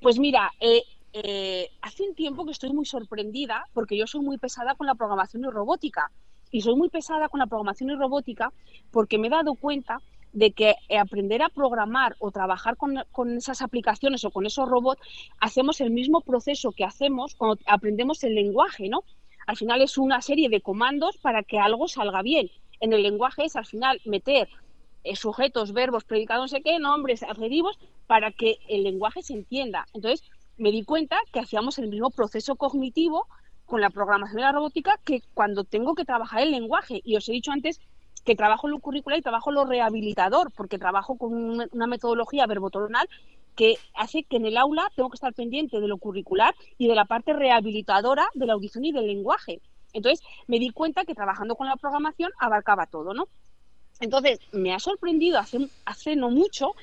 Pues mira, eh, eh, hace un tiempo que estoy muy sorprendida porque yo soy muy pesada con la programación y robótica. Y soy muy pesada con la programación y robótica porque me he dado cuenta de que aprender a programar o trabajar con, esas aplicaciones o con esos robots, hacemos el mismo proceso que hacemos cuando aprendemos el lenguaje, ¿no? Al final es una serie de comandos para que algo salga bien. En el lenguaje es al final meter eh, sujetos, verbos, predicados, no sé qué, nombres, adjetivos, para que el lenguaje se entienda. Entonces, me di cuenta que hacíamos el mismo proceso cognitivo con la programación de la robótica que cuando tengo que trabajar el lenguaje. Y os he dicho antes que trabajo lo curricular y trabajo lo rehabilitador, porque trabajo con una metodología verbotonal que hace que en el aula tengo que estar pendiente de lo curricular y de la parte rehabilitadora de la audición y del lenguaje. Entonces me di cuenta que trabajando con la programación abarcaba todo, ¿no? Entonces me ha sorprendido hace, hace no mucho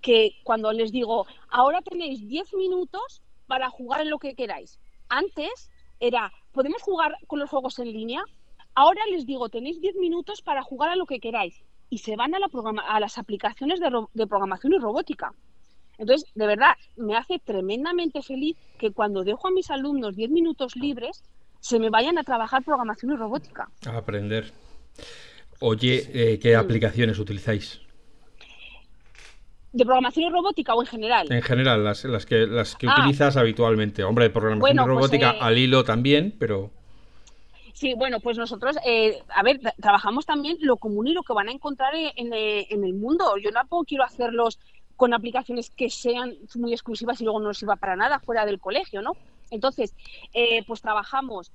que cuando les digo, ahora tenéis 10 minutos para jugar en lo que queráis. Antes era, ¿podemos jugar con los juegos en línea? Ahora les digo, tenéis 10 minutos para jugar a lo que queráis y se van a, la a las aplicaciones de, programación y robótica. Entonces, de verdad, me hace tremendamente feliz que cuando dejo a mis alumnos 10 minutos libres, se me vayan a trabajar programación y robótica. A aprender. Oye, eh, ¿qué aplicaciones utilizáis? ¿De programación y robótica o en general? En general, las, que, las que ah. utilizas habitualmente. Hombre, de programación y pues, robótica eh, al hilo también, pero... Sí, bueno, pues nosotros, eh, a ver, trabajamos también lo común y lo que van a encontrar en, eh, el mundo. Yo tampoco quiero hacerlos con aplicaciones que sean muy exclusivas y luego no sirva para nada fuera del colegio, ¿no? Entonces, eh, pues trabajamos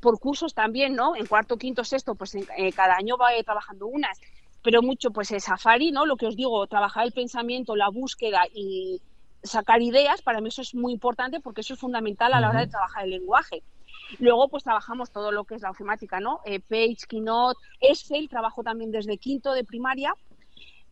por cursos también, ¿no? En cuarto, quinto, sexto, pues cada año va trabajando unas, pero mucho pues es Safari, ¿no? Lo que os digo, trabajar el pensamiento, la búsqueda y sacar ideas, para mí eso es muy importante porque eso es fundamental a la hora de trabajar el lenguaje. Luego, pues trabajamos todo lo que es la ofimática, ¿no? Eh, Page, Keynote, Excel, trabajo también desde quinto de primaria.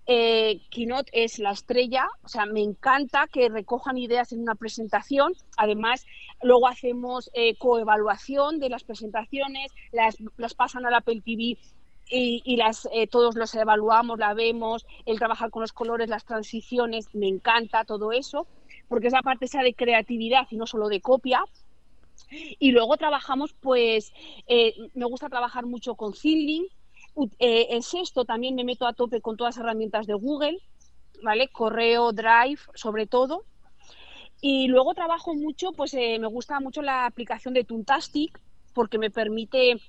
Eh, Keynote es la estrella, o sea, me encanta que recojan ideas en una presentación. Además, luego hacemos eh, coevaluación de las presentaciones, las, las pasan al Apple TV y, y, las, eh, todos los evaluamos, la vemos, el trabajar con los colores, las transiciones, me encanta todo eso, porque es la parte esa de creatividad y no solo de copia. Y luego trabajamos, pues, eh, me gusta trabajar mucho con Zilling. Eh, en sexto también me meto a tope con todas las herramientas de Google, ¿vale? Correo, Drive, sobre todo. Y luego trabajo mucho, pues eh, me gusta mucho la aplicación de Tuntastic, porque me permite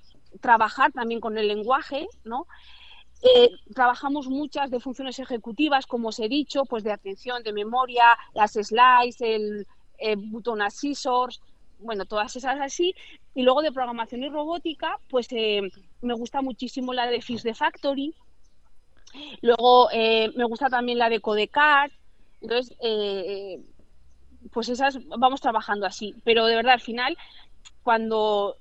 trabajar también con el lenguaje, ¿no? trabajamos muchas de funciones ejecutivas, como os he dicho, pues de atención, de memoria, las slides, el, el botón assessors, bueno, todas esas así. Y luego de programación y robótica, pues eh, me gusta muchísimo la de Fish de Factory. Luego eh, me gusta también la de Codecard. Entonces, eh, pues esas vamos trabajando así. Pero de verdad, al final, cuando,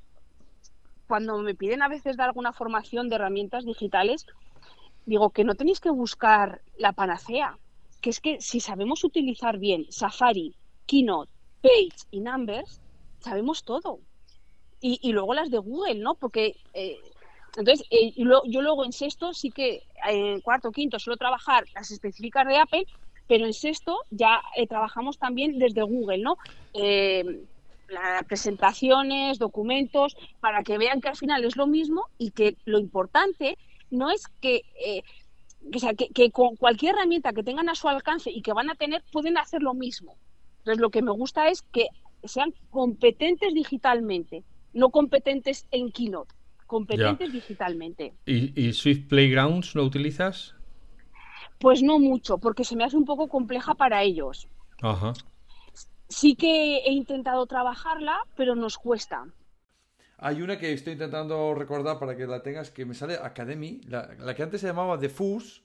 cuando me piden a veces dar alguna formación de herramientas digitales, digo que no tenéis que buscar la panacea. Que es que si sabemos utilizar bien Safari, Keynote, Page y Numbers, sabemos todo. Y, luego las de Google, ¿no? Porque eh, Entonces, eh, yo luego en sexto sí que, en cuarto, quinto, suelo trabajar las específicas de Apple, pero en sexto ya eh, trabajamos también desde Google, ¿no? Eh, las presentaciones, documentos, para que vean que al final es lo mismo y que lo importante no es que, o sea, que, que, con cualquier herramienta que tengan a su alcance y que van a tener, pueden hacer lo mismo. Entonces, lo que me gusta es que sean competentes digitalmente, no competentes en Keynote competentes digitalmente. ¿Y, Swift Playgrounds lo utilizas? Pues no mucho, porque se me hace un poco compleja para ellos. Ajá. Sí que he intentado trabajarla, pero nos cuesta. Hay una que estoy intentando recordar para que la tengas, que me sale Academy, la, que antes se llamaba The Fuse,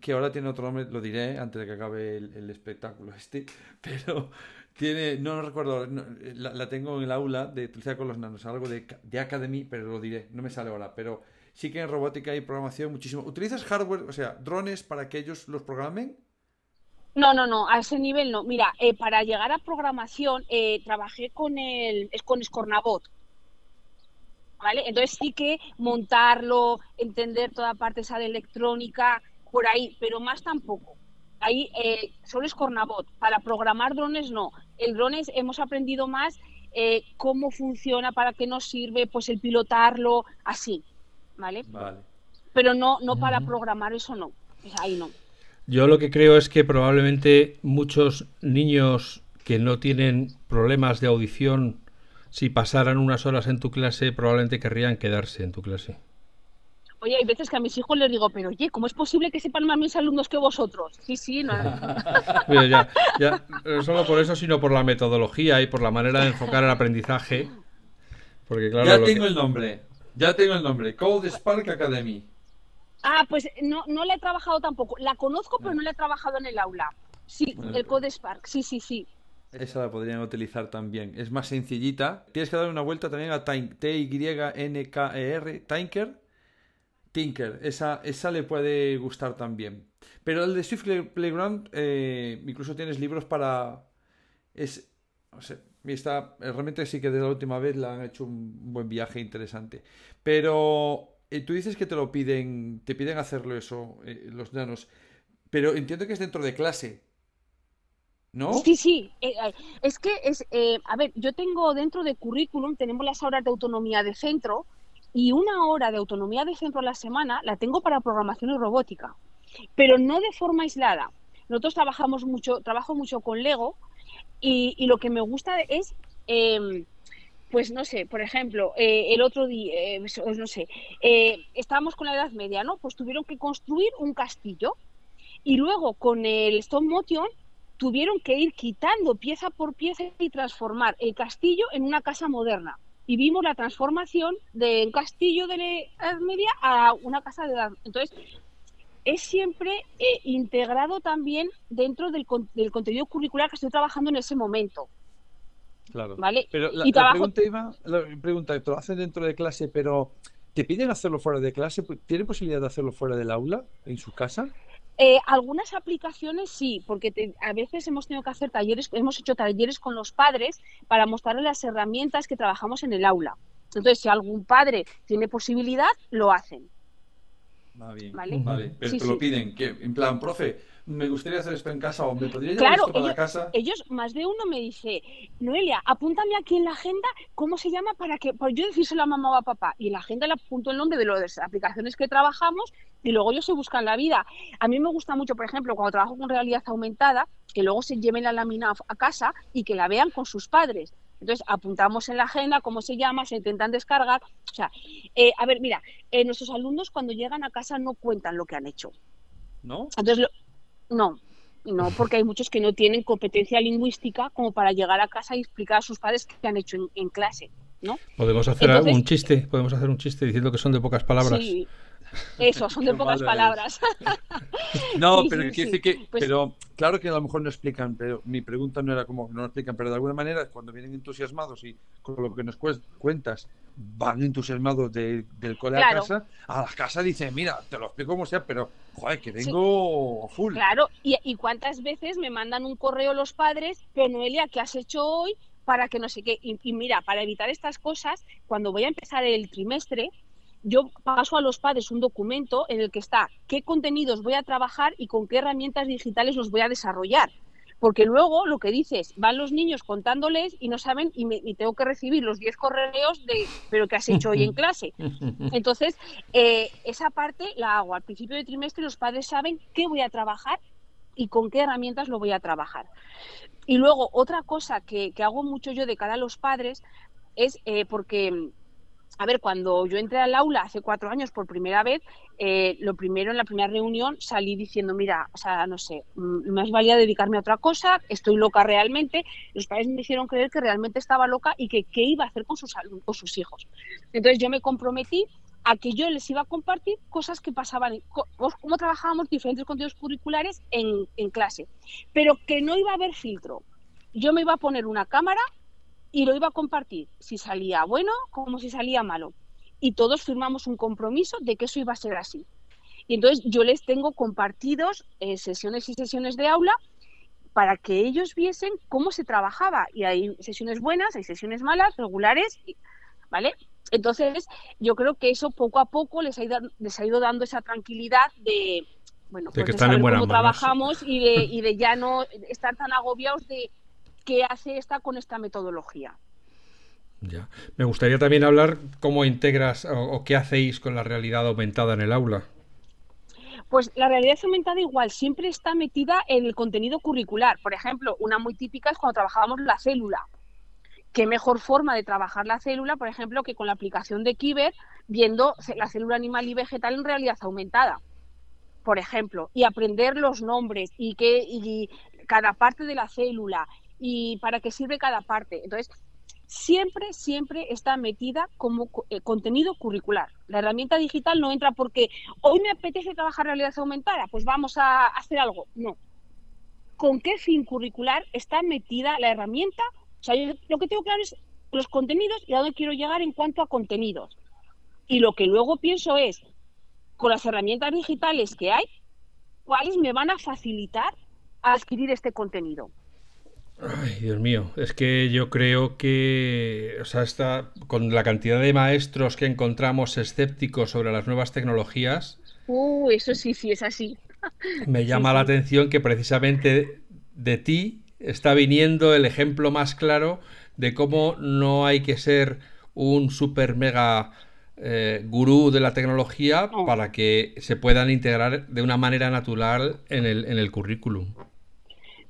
que ahora tiene otro nombre, lo diré antes de que acabe el, el espectáculo este, pero tiene, no, recuerdo, la, tengo en el aula de utilizar con los nanos, algo de, de Academy, pero lo diré, no me sale ahora, pero sí que en robótica y programación muchísimo. ¿Utilizas hardware, o sea, drones para que ellos los programen? No, no, no, a ese nivel no. Mira, eh, para llegar a programación eh, trabajé con el con Scornabot. ¿Vale? Entonces sí que montarlo, entender toda parte esa de electrónica, por ahí, pero más tampoco ahí eh, solo es Cornabot. Para programar drones no. El drones hemos aprendido más eh, cómo funciona, para qué nos sirve, pues el pilotarlo, así, ¿vale? Vale. Pero no, no para programar eso no. ahí no. Yo lo que creo es que probablemente muchos niños que no tienen problemas de audición, si pasaran unas horas en tu clase, probablemente querrían quedarse en tu clase. Oye, hay veces que a mis hijos les digo, pero oye, ¿cómo es posible que sepan más mis alumnos que vosotros? Sí, sí, no. ya, ya, no solo por eso, sino por la metodología y por la manera de enfocar el aprendizaje. Porque, claro, ya tengo el nombre, ya tengo el nombre, Code Spark Academy. Ah, pues no, no la he trabajado tampoco. La conozco, pero no la he trabajado en el aula. Sí, el Code Spark, sí, sí, sí. Esa la podrían utilizar también. Es más sencillita. Tienes que dar una vuelta también a T-Y-N-K-E-R, Tinker Tinker, esa, esa le puede gustar también. Pero el de Swift Playground, eh, incluso tienes libros para... Es, no sé, está, realmente sí que desde la última vez le han hecho un buen viaje interesante. Pero eh, tú dices que te lo piden, te piden hacerlo eso, eh, los nanos. Pero entiendo que es dentro de clase. ¿No? Sí, sí. es que es, a ver, yo tengo dentro de currículum, tenemos las horas de autonomía de centro, y una hora de autonomía de centro a la semana la tengo para programación y robótica, pero no de forma aislada. Nosotros trabajamos mucho, trabajo mucho con Lego y, lo que me gusta es, em, pues no sé, por ejemplo, eh, el otro día, eh, pues, no sé, eh, estábamos con la Edad Media, ¿no? Pues tuvieron que construir un castillo y luego con el stop motion tuvieron que ir quitando pieza por pieza y transformar el castillo en una casa moderna y vimos la transformación de un castillo de la Edad Media a una casa de edad. Entonces, es siempre eh, integrado también dentro del, del, contenido curricular que estoy trabajando en ese momento. Claro. ¿Vale? Pero la, pregunta iba, la pregunta, te lo hacen dentro de clase, pero ¿te piden hacerlo fuera de clase? ¿Tiene posibilidad de hacerlo fuera del aula, en su casa? Eh, algunas aplicaciones sí, porque a veces hemos tenido que hacer talleres, hemos hecho talleres con los padres para mostrarles las herramientas que trabajamos en el aula. Entonces, si algún padre tiene posibilidad, lo hacen. Va bien, ¿Vale? Pero te lo piden, que en plan, profe, me gustaría hacer esto en casa o me podría llevar esto para ellos, casa. Ellos, más de uno me dice, Noelia, apúntame aquí en la agenda cómo se llama para que yo decírselo a mamá o a papá. Y en la agenda le apunto el nombre de las aplicaciones que trabajamos y luego ellos se buscan la vida. A mí me gusta mucho, por ejemplo, cuando trabajo con realidad aumentada, que luego se lleven la lámina a casa y que la vean con sus padres. Entonces apuntamos en la agenda cómo se llama, se intentan descargar. O sea, eh, a ver, mira, eh, nuestros alumnos cuando llegan a casa no cuentan lo que han hecho. ¿No? Entonces, no, no, porque hay muchos que no tienen competencia lingüística como para llegar a casa y explicar a sus padres qué han hecho en, clase, ¿no? Podemos hacer un chiste, podemos hacer un chiste diciendo que son de pocas palabras. Sí, eso, son de pocas palabras. no, pero quiere decir que, pues pero claro que a lo mejor no explican, pero mi pregunta no era como no lo explican, pero de alguna manera cuando vienen entusiasmados y con lo que nos cuentas van entusiasmados del cole a casa, a la casa dicen, mira, te lo explico como sea, pero joder, que vengo full. Claro, y, cuántas veces me mandan un correo los padres, pero Noelia, ¿qué has hecho hoy? Para que no sé qué. y mira, para evitar estas cosas, cuando voy a empezar el trimestre, yo paso a los padres un documento en el que está qué contenidos voy a trabajar y con qué herramientas digitales los voy a desarrollar. Porque luego lo que dices, van los niños contándoles y no saben y, me, tengo que recibir los 10 correos de, pero ¿qué has hecho hoy en clase? Entonces, eh, esa parte la hago al principio de trimestre, los padres saben qué voy a trabajar y con qué herramientas lo voy a trabajar. Y luego, otra cosa que, hago mucho yo de cara a los padres es eh, porque a ver, cuando yo entré al aula hace cuatro años por primera vez, eh, lo primero en la primera reunión salí diciendo, mira, o sea, no sé, mm, más valía dedicarme a otra cosa, estoy loca realmente. Los padres me hicieron creer que realmente estaba loca y que qué iba a hacer con sus, con sus hijos. Entonces yo me comprometí a que yo les iba a compartir cosas que pasaban, cómo trabajábamos diferentes contenidos curriculares en, en clase, pero que no iba a haber filtro. Yo me iba a poner una cámara y lo iba a compartir, si salía bueno como si salía malo. Y todos firmamos un compromiso de que eso iba a ser así. Y entonces yo les tengo compartidos eh, sesiones y sesiones de aula para que ellos viesen cómo se trabajaba. Y hay sesiones buenas, hay sesiones malas, regulares, ¿vale? Entonces yo creo que eso poco a poco les ha ido, les ha ido dando esa tranquilidad de, bueno, pues que saber cómo trabajamos y de, y de ya no estar tan agobiados de qué hace esta con esta metodología. Ya. Me gustaría también hablar cómo integras o, qué hacéis con la realidad aumentada en el aula. Pues la realidad aumentada igual siempre está metida en el contenido curricular. Por ejemplo, una muy típica es cuando trabajábamos la célula. ¿Qué mejor forma de trabajar la célula, por ejemplo, que con la aplicación de Kiber, viendo la célula animal y vegetal en realidad aumentada? Por ejemplo, y aprender los nombres y, que, y cada parte de la célula y para qué sirve cada parte. Entonces, siempre, siempre está metida como eh, contenido curricular. La herramienta digital no entra porque hoy me apetece trabajar realidad aumentada, pues vamos a hacer algo. No. ¿Con qué fin curricular está metida la herramienta? O sea, yo lo que tengo claro es los contenidos y a dónde quiero llegar en cuanto a contenidos. Y lo que luego pienso es, con las herramientas digitales que hay, ¿cuáles me van a facilitar adquirir este contenido? Ay, Dios mío, es que yo creo que, o sea, está, con la cantidad de maestros que encontramos escépticos sobre las nuevas tecnologías. Uh, eso sí, sí, es así. Me llama la atención que precisamente de ti está viniendo el ejemplo más claro de cómo no hay que ser un super mega eh, gurú de la tecnología para que se puedan integrar de una manera natural en el, en el currículum.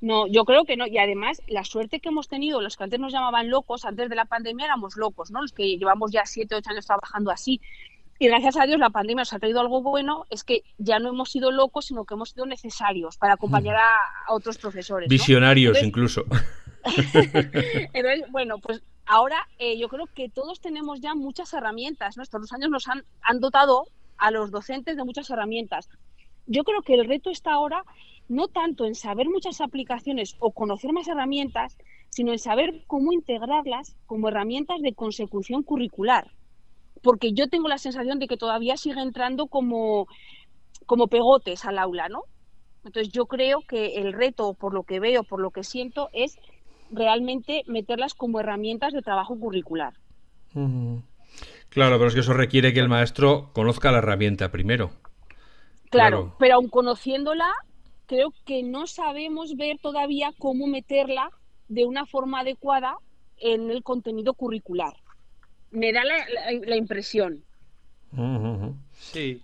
No, yo creo que no. Y además, la suerte que hemos tenido, los que antes nos llamaban locos, antes de la pandemia éramos locos, ¿no? Los que llevamos ya siete, ocho años trabajando así. Y gracias a Dios la pandemia nos ha traído algo bueno, es que ya no hemos sido locos, sino que hemos sido necesarios para acompañar a, otros profesores. Visionarios incluso. Entonces, bueno, pues ahora eh, yo creo que todos tenemos ya muchas herramientas, ¿no? Estos años nos han, han dotado a los docentes de muchas herramientas. Yo creo que el reto está ahora no tanto en saber muchas aplicaciones o conocer más herramientas, sino en saber cómo integrarlas como herramientas de consecución curricular. Porque yo tengo la sensación de que todavía sigue entrando como, como pegotes al aula, ¿no? Entonces yo creo que el reto, por lo que veo, por lo que siento, es realmente meterlas como herramientas de trabajo curricular. Claro, pero es que eso requiere que el maestro conozca la herramienta primero. claro. pero aun conociéndola, creo que no sabemos ver todavía cómo meterla de una forma adecuada en el contenido curricular. Me da la, impresión. Sí,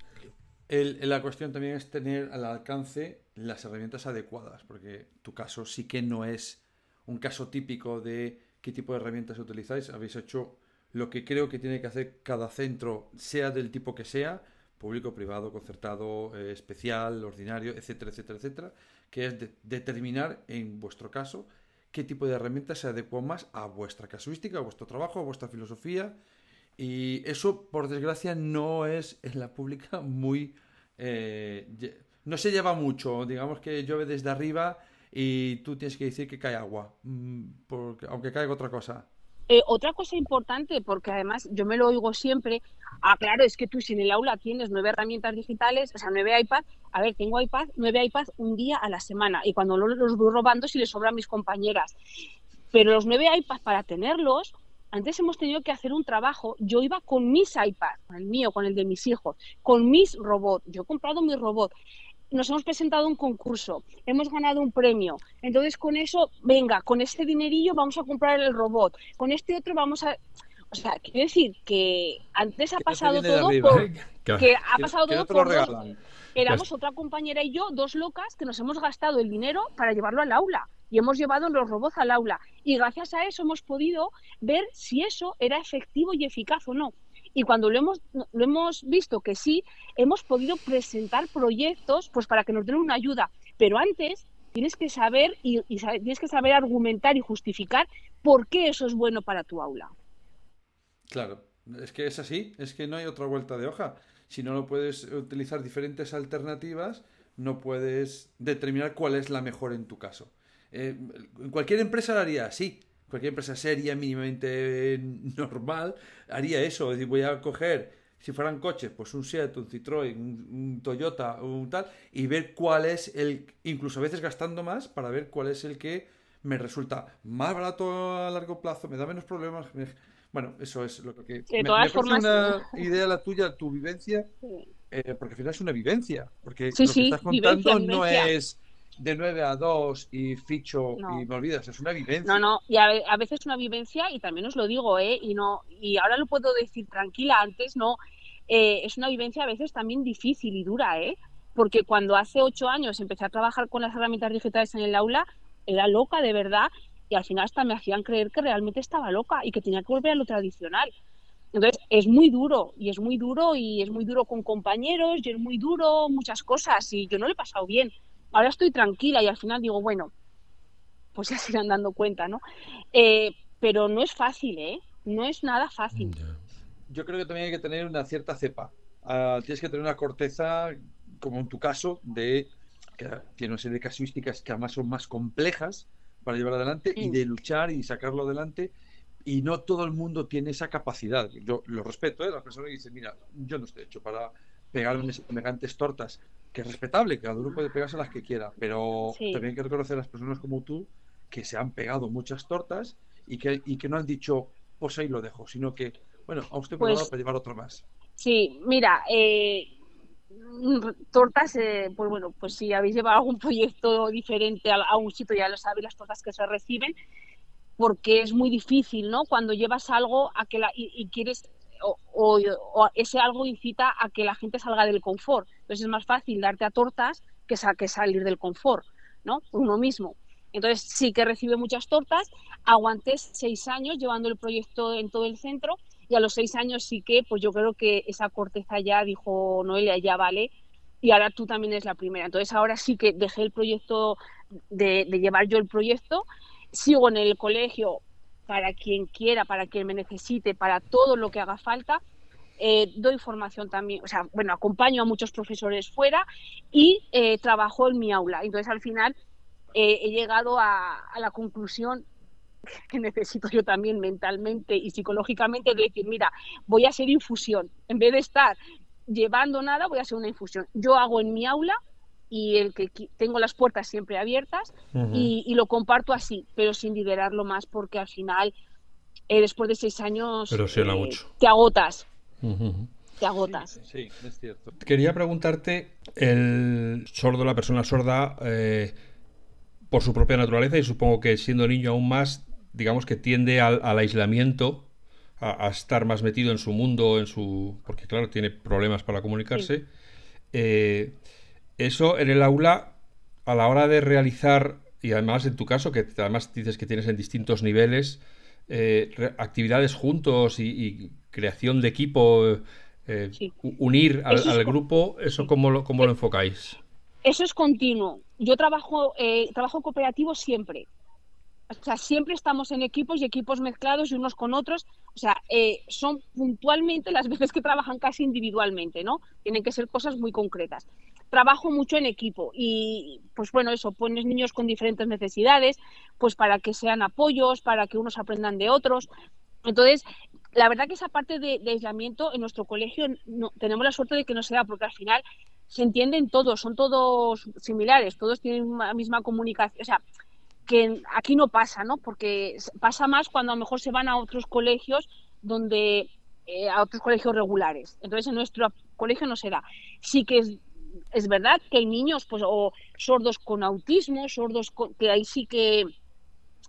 la cuestión también es tener al alcance las herramientas adecuadas, porque tu caso sí que no es un caso típico de qué tipo de herramientas utilizáis. Habéis hecho lo que creo que tiene que hacer cada centro, sea del tipo que sea, público, privado, concertado, eh, especial, ordinario, etcétera, etcétera, etcétera, que es determinar en vuestro caso qué tipo de herramientas se adecua más a vuestra casuística, a vuestro trabajo, a vuestra filosofía. Y eso, por desgracia, no es en la pública muy... Eh, no se lleva mucho, digamos que llueve desde arriba y tú tienes que decir que cae agua, mm, porque, aunque caiga otra cosa. Eh, otra cosa importante, porque además yo me lo oigo siempre, ah, claro, es que tú si en el aula tienes nueve herramientas digitales, o sea, nueve iPads, a ver, tengo iPad, nueve iPads un día a la semana, y cuando los, los voy robando si les sobran mis compañeras. Pero los nueve iPads para tenerlos, antes hemos tenido que hacer un trabajo. Yo iba con mis iPads, con el mío, con el de mis hijos, con mis robots. Yo he comprado mi robot. Nos hemos presentado un concurso, hemos ganado un premio. Entonces, con eso, venga, con este dinerillo vamos a comprar el robot. Con este otro vamos a. O sea, quiero decir que antes ha pasado todo por. Que ha pasado todo por. éramos otra compañera y yo, dos locas, que nos hemos gastado el dinero para llevarlo al aula y hemos llevado los robots al aula. Y gracias a eso hemos podido ver si eso era efectivo y eficaz o no. Y cuando lo hemos, lo hemos visto que sí, hemos podido presentar proyectos pues para que nos den una ayuda. Pero antes tienes que saber y, tienes que saber argumentar y justificar por qué eso es bueno para tu aula. Claro, es que es así, es que no hay otra vuelta de hoja. Si no lo puedes utilizar diferentes alternativas, no puedes determinar cuál es la mejor en tu caso. Eh, cualquier empresa lo haría así. Cualquier empresa seria, mínimamente normal, haría eso. Es decir, voy a coger, si fueran coches, pues un Seat, un Citroën, un, Toyota, un tal, y ver cuál es el, incluso a veces gastando más, para ver cuál es el que me resulta más barato a largo plazo, me da menos problemas. Bueno, eso es lo que... De todas formas... una idea la tuya, tu vivencia, eh, porque al final es una vivencia, porque lo que estás contando no es de 9 a 2 y ficho y me olvidas, es una vivencia. No, no, y a, veces una vivencia, y también os lo digo, ¿eh? y, no, y ahora lo puedo decir tranquila, antes no, eh, es una vivencia a veces también difícil y dura, ¿eh? porque cuando hace 8 años empecé a trabajar con las herramientas digitales en el aula, era loca de verdad, y al final hasta me hacían creer que realmente estaba loca y que tenía que volver a lo tradicional. Entonces, es muy duro, y es muy duro, y es muy duro con compañeros, y es muy duro muchas cosas, y yo no le he pasado bien ahora estoy tranquila y al final digo, bueno, pues ya se irán dando cuenta, ¿no? Eh, pero no es fácil, ¿eh? No es nada fácil. Yo creo que también hay que tener una cierta cepa. Ah, tienes que tener una corteza, como en tu caso, de que tiene una serie de casuísticas que además son más complejas para llevar adelante y de luchar y sacarlo adelante. Y no todo el mundo tiene esa capacidad. Yo lo respeto, ¿eh? La persona que dice, mira, yo no estoy hecho para pegarme semejantes tortas que es respetable, que cada uno puede pegarse las que quiera, pero también hay que reconocer a las personas como tú que se han pegado muchas tortas y que, y que no han dicho, pues ahí lo dejo, sino que, bueno, a usted puede pues, para llevar otro más. Sí, mira, eh, tortas, eh, pues bueno, pues si habéis llevado algún proyecto diferente a, un sitio, ya lo sabéis, las tortas que se reciben, porque es muy difícil, ¿no? Cuando llevas algo a que la, y quieres o, ese algo incita a que la gente salga del confort. Entonces es más fácil darte a tortas que, que salir del confort, ¿no? uno mismo. Entonces sí que recibe muchas tortas. Aguanté seis años llevando el proyecto en todo el centro y a los seis años sí que, pues yo creo que esa corteza ya dijo Noelia, ya vale. Y ahora tú también es la primera. Entonces ahora sí que dejé el proyecto de, de llevar yo el proyecto. Sigo en el colegio para quien quiera, para quien me necesite, para todo lo que haga falta. Eh, doy formación también, o sea, bueno, acompaño a muchos profesores fuera y eh, trabajo en mi aula. Entonces, al final, eh, he llegado a, la conclusión que necesito yo también mentalmente y psicológicamente de decir, mira, voy a hacer infusión. En vez de estar llevando nada, voy a hacer una infusión. Yo hago en mi aula y el que tengo las puertas siempre abiertas y, lo comparto así, pero sin liderarlo más porque al final, eh, después de seis años, pero eh, mucho. te agotas. Te agotas. Sí, es cierto. Quería preguntarte, el sordo, la persona sorda, eh, por su propia naturaleza y supongo que siendo niño aún más, digamos que tiende al, aislamiento, a, estar más metido en su mundo, en su porque claro, tiene problemas para comunicarse. Eso en el aula, a la hora de realizar, y además en tu caso, que además dices que tienes en distintos niveles, eh, actividades juntos y, creación de equipo, eh, unir al, grupo, ¿eso cómo lo, cómo lo enfocáis? Eso es continuo. Yo trabajo, eh, trabajo cooperativo siempre. O sea, siempre estamos en equipos y equipos mezclados y unos con otros. O sea, son puntualmente las veces que trabajan casi individualmente, ¿no? Tienen que ser cosas muy concretas trabajo mucho en equipo y pues bueno, eso, pones niños con diferentes necesidades, pues para que sean apoyos, para que unos aprendan de otros. Entonces, la verdad que esa parte de, aislamiento en nuestro colegio no, tenemos la suerte de que no se da, porque al final se entienden todos, son todos similares, todos tienen la misma comunicación, o sea, que aquí no pasa, ¿no? Porque pasa más cuando a lo mejor se van a otros colegios donde eh, a otros colegios regulares. Entonces en nuestro colegio no se da. Sí que es, es verdad que hay niños pues o sordos con autismo, sordos que ahí sí que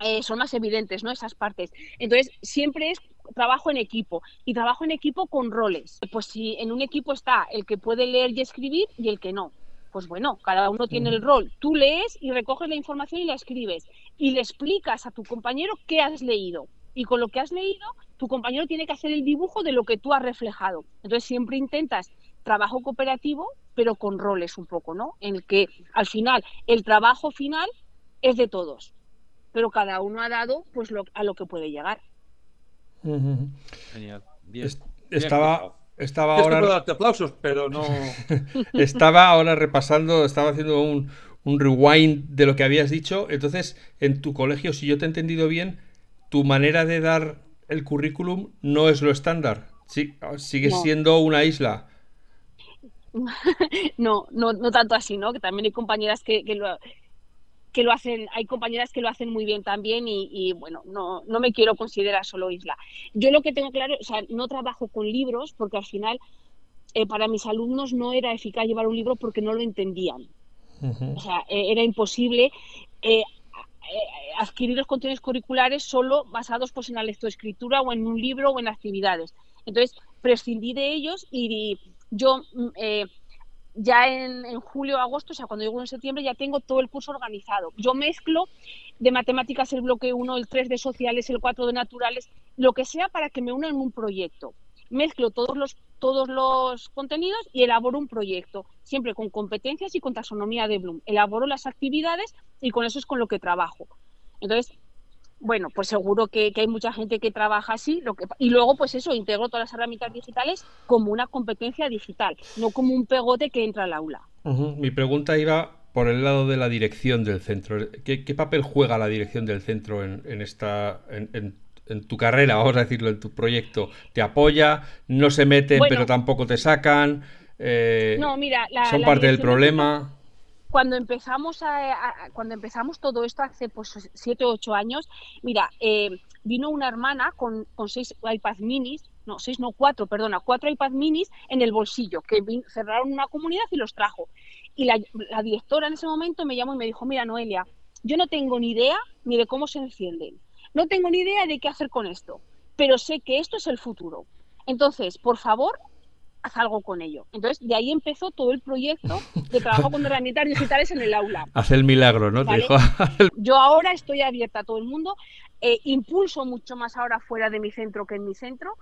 eh, son más evidentes, ¿no? Esas partes. Entonces, siempre es trabajo en equipo y trabajo en equipo con roles. Pues si en un equipo está el que puede leer y escribir y el que no. Pues bueno, cada uno tiene el rol. Tú lees y recoges la información y la escribes y le explicas a tu compañero qué has leído. Y con lo que has leído, tu compañero tiene que hacer el dibujo de lo que tú has reflejado. Entonces siempre intentas trabajo cooperativo, pero con roles un poco, ¿no? En el que al final el trabajo final es de todos pero cada uno ha dado pues lo, a lo que puede llegar. Genial. estaba estaba ahora darte aplausos, pero no estaba ahora repasando, estaba haciendo un, un rewind de lo que habías dicho. Entonces, en tu colegio, si yo te he entendido bien, tu manera de dar el currículum no es lo estándar. Sí, sigue siendo una isla. no, no, no tanto así, ¿no? Que también hay compañeras que, que lo, que lo hacen, hay compañeras que lo hacen muy bien también y, bueno, no, no, me quiero considerar solo isla. Yo lo que tengo claro, o sea, no trabajo con libros porque al final eh, para mis alumnos no era eficaz llevar un libro porque no lo entendían. O sea, eh, era imposible eh, adquirir los contenidos curriculares solo basados pues, en la lectoescritura o en un libro o en actividades. Entonces, prescindí de ellos y yo mm, ya en, julio o agosto, o sea, cuando llego en septiembre, ya tengo todo el curso organizado. Yo mezclo de matemáticas el bloque 1, el 3 de sociales, el 4 de naturales, lo que sea para que me una en un proyecto. Mezclo todos los, todos los contenidos y elaboro un proyecto, siempre con competencias y con taxonomía de Bloom. Elaboro las actividades y con eso es con lo que trabajo. Entonces, bueno, pues seguro que, hay mucha gente que trabaja así. Lo que, y luego, pues eso, integro todas las herramientas digitales como una competencia digital, no como un pegote que entra al aula. Mi pregunta iba por el lado de la dirección del centro. ¿Qué, papel juega la dirección del centro en, esta, en, tu carrera, vamos a decirlo, en tu proyecto? ¿Te apoya? ¿No se meten, pero tampoco te sacan? Eh, no, mira, ¿Son parte del problema? Cuando empezamos empezamos todo esto hace pues siete o ocho años, mira, eh, vino una hermana con, con seis iPad minis, no, seis, no, cuatro, perdona, cuatro iPad minis en el bolsillo, que cerraron una comunidad y los trajo. Y la, la directora en ese momento me llamó y me dijo, mira, Noelia, yo no tengo ni idea ni de cómo se encienden, no tengo ni idea de qué hacer con esto, pero sé que esto es el futuro. Entonces, por favor, haz algo con ello. Entonces, de ahí empezó todo el proyecto de trabajo con herramientas digitales en el aula. Haz el milagro, ¿no? Yo ahora estoy abierta a todo el mundo, eh, impulso mucho más ahora fuera de mi centro que en mi centro.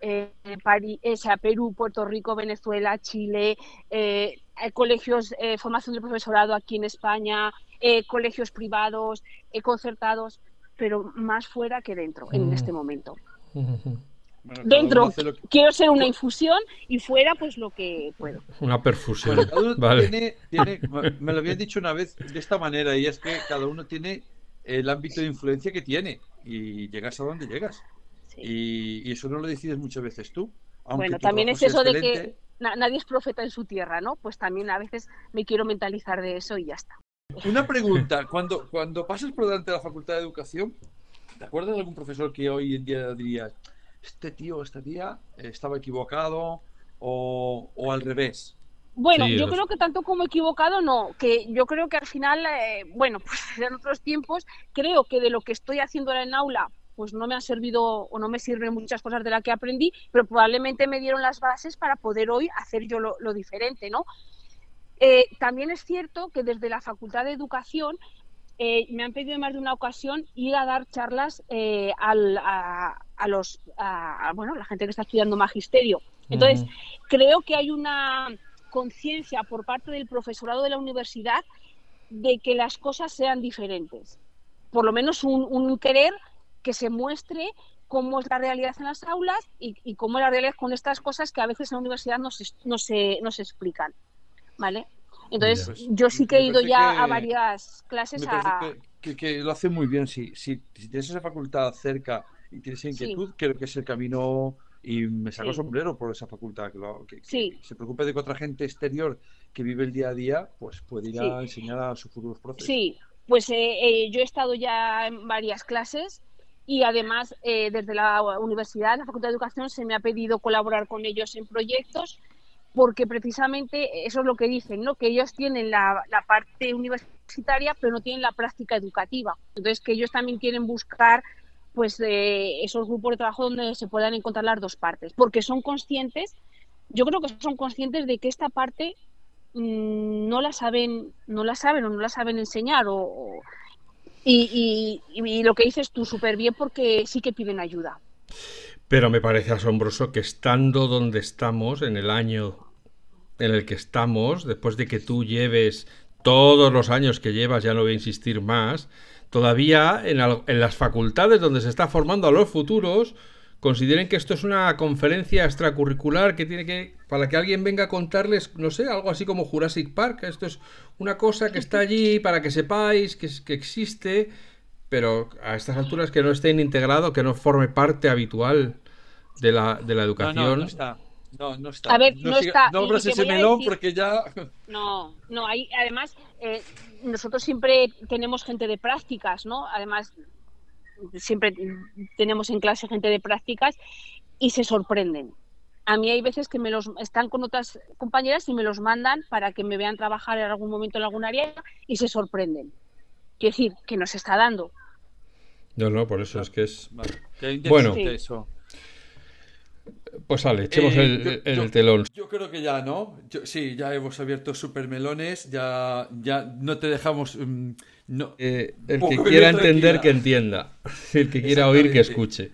Eh, París, Perú, Puerto Rico, Venezuela, Chile, eh, colegios, formación del profesorado aquí en España, colegios privados, concertados, pero más fuera que dentro en mm. este momento. Dentro quiero ser una infusión y fuera pues lo que puedo. Una perfusión. me lo habían dicho una vez de esta manera y es que cada uno tiene el ámbito de influencia que tiene y llegas a donde llegas. Y, eso no lo decides muchas veces tú. Bueno, también es eso de que nadie es profeta en su tierra, ¿no? Pues también a veces me quiero mentalizar de eso y ya está. Una pregunta, cuando, cuando pasas por delante de la Facultad de Educación, ¿te acuerdas de algún profesor que hoy en día dirías, este tío, esta tía estaba equivocado o, al revés. Bueno, yo creo que tanto como equivocado no, que yo creo que al final, eh, bueno, pues en otros tiempos, creo que de lo que estoy haciendo ahora en aula, pues no me ha servido o no me sirven muchas cosas de las que aprendí, pero probablemente me dieron las bases para poder hoy hacer yo lo, diferente, ¿no? Eh, también es cierto que desde la Facultad de Educación eh, me han pedido en más de una ocasión ir a dar charlas eh, a, los, bueno, la gente que está estudiando magisterio. Entonces, creo que hay una conciencia por parte del profesorado de la universidad de que las cosas sean diferentes. Por lo menos un, querer que se muestre cómo es la realidad en las aulas y, cómo es la realidad con estas cosas que a veces en la universidad no se, no se, no se explican. ¿Vale? Entonces, pues, yo sí que he ido ya a varias clases a... Que, lo hace muy bien. Si, si, tienes esa facultad cerca y tienes inquietud, creo que es el camino y me saco sombrero por esa facultad que, se preocupe de que otra gente exterior que vive el día a día pues puede ir a enseñar a sus futuros profesores. Sí, pues yo he estado ya en varias clases y además desde la universidad, la Facultad de Educación, se me ha pedido colaborar con ellos en proyectos porque precisamente eso es lo que dicen, ¿no? que ellos tienen la, la, parte universitaria pero no tienen la práctica educativa. Entonces que ellos también quieren buscar pues eh, esos grupos de trabajo donde se puedan encontrar las dos partes, porque son conscientes, yo creo que son conscientes de que esta parte mmm, no la saben, no la saben o no la saben enseñar o, y, y, y, lo que dices tú súper bien porque sí que piden ayuda. Pero me parece asombroso que estando donde estamos, en el año en el que estamos, después de que tú lleves todos los años que llevas, ya no voy a insistir más, todavía en, en las facultades donde se está formando a los futuros, consideren que esto es una conferencia extracurricular que tiene que para que alguien venga a contarles, no sé, algo así como Jurassic Park, esto es una cosa que está allí para que sepáis que, que existe pero a estas alturas que no esté integrado, que no forme parte habitual de la, de la educación. No, no, no está. No, no está. A ver, no, está. No abras ese melón porque ya. No, no, hay, además, eh, nosotros siempre tenemos gente de prácticas, ¿no? Además, siempre tenemos en clase gente de prácticas y se sorprenden. A mí hay veces que me los están con otras compañeras y me los mandan para que me vean trabajar en algún momento en algún área y se sorprenden. Quiero decir, que nos está dando. No, no, por eso es que es. Bueno, pues sale, echemos eh, el, telón. Yo creo que ya, ¿no? sí, ya hemos abierto super melones, ya, ya no te dejamos. Mm, no, eh, el que quiera entender, que entienda. El que quiera oír, que escuche.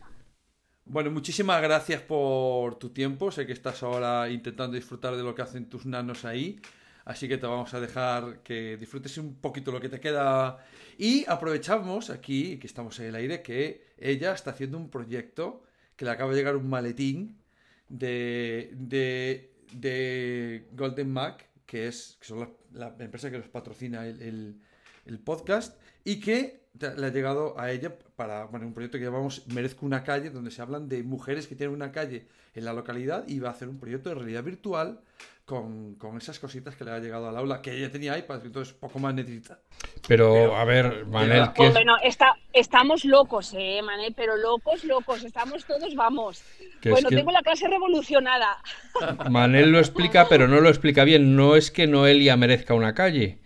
Bueno, muchísimas gracias por tu tiempo. Sé que estás ahora intentando disfrutar de lo que hacen tus nanos ahí. Así que te vamos a dejar que disfrutes un poquito lo que te queda. Y aprovechamos aquí, que estamos en el aire, que ella está haciendo un proyecto que le acaba de llegar un maletín de, de, Golden Mac, que es que son la, empresa que nos patrocina el, el, podcast, y que le ha llegado a ella para un proyecto que llamamos Merezco una calle, donde se hablan de mujeres que tienen una calle en la localidad y va a hacer un proyecto de realidad virtual con, con, esas cositas que le ha llegado al aula, que ella tenía iPad, entonces poco más necesita. Pero, a ver, Manel, ¿qué Bueno, está, estamos locos, eh, Manel, pero locos, locos, estamos todos, vamos. Bueno, tengo la clase revolucionada. Manel lo explica, pero no lo explica bien. No es que Noelia merezca una calle.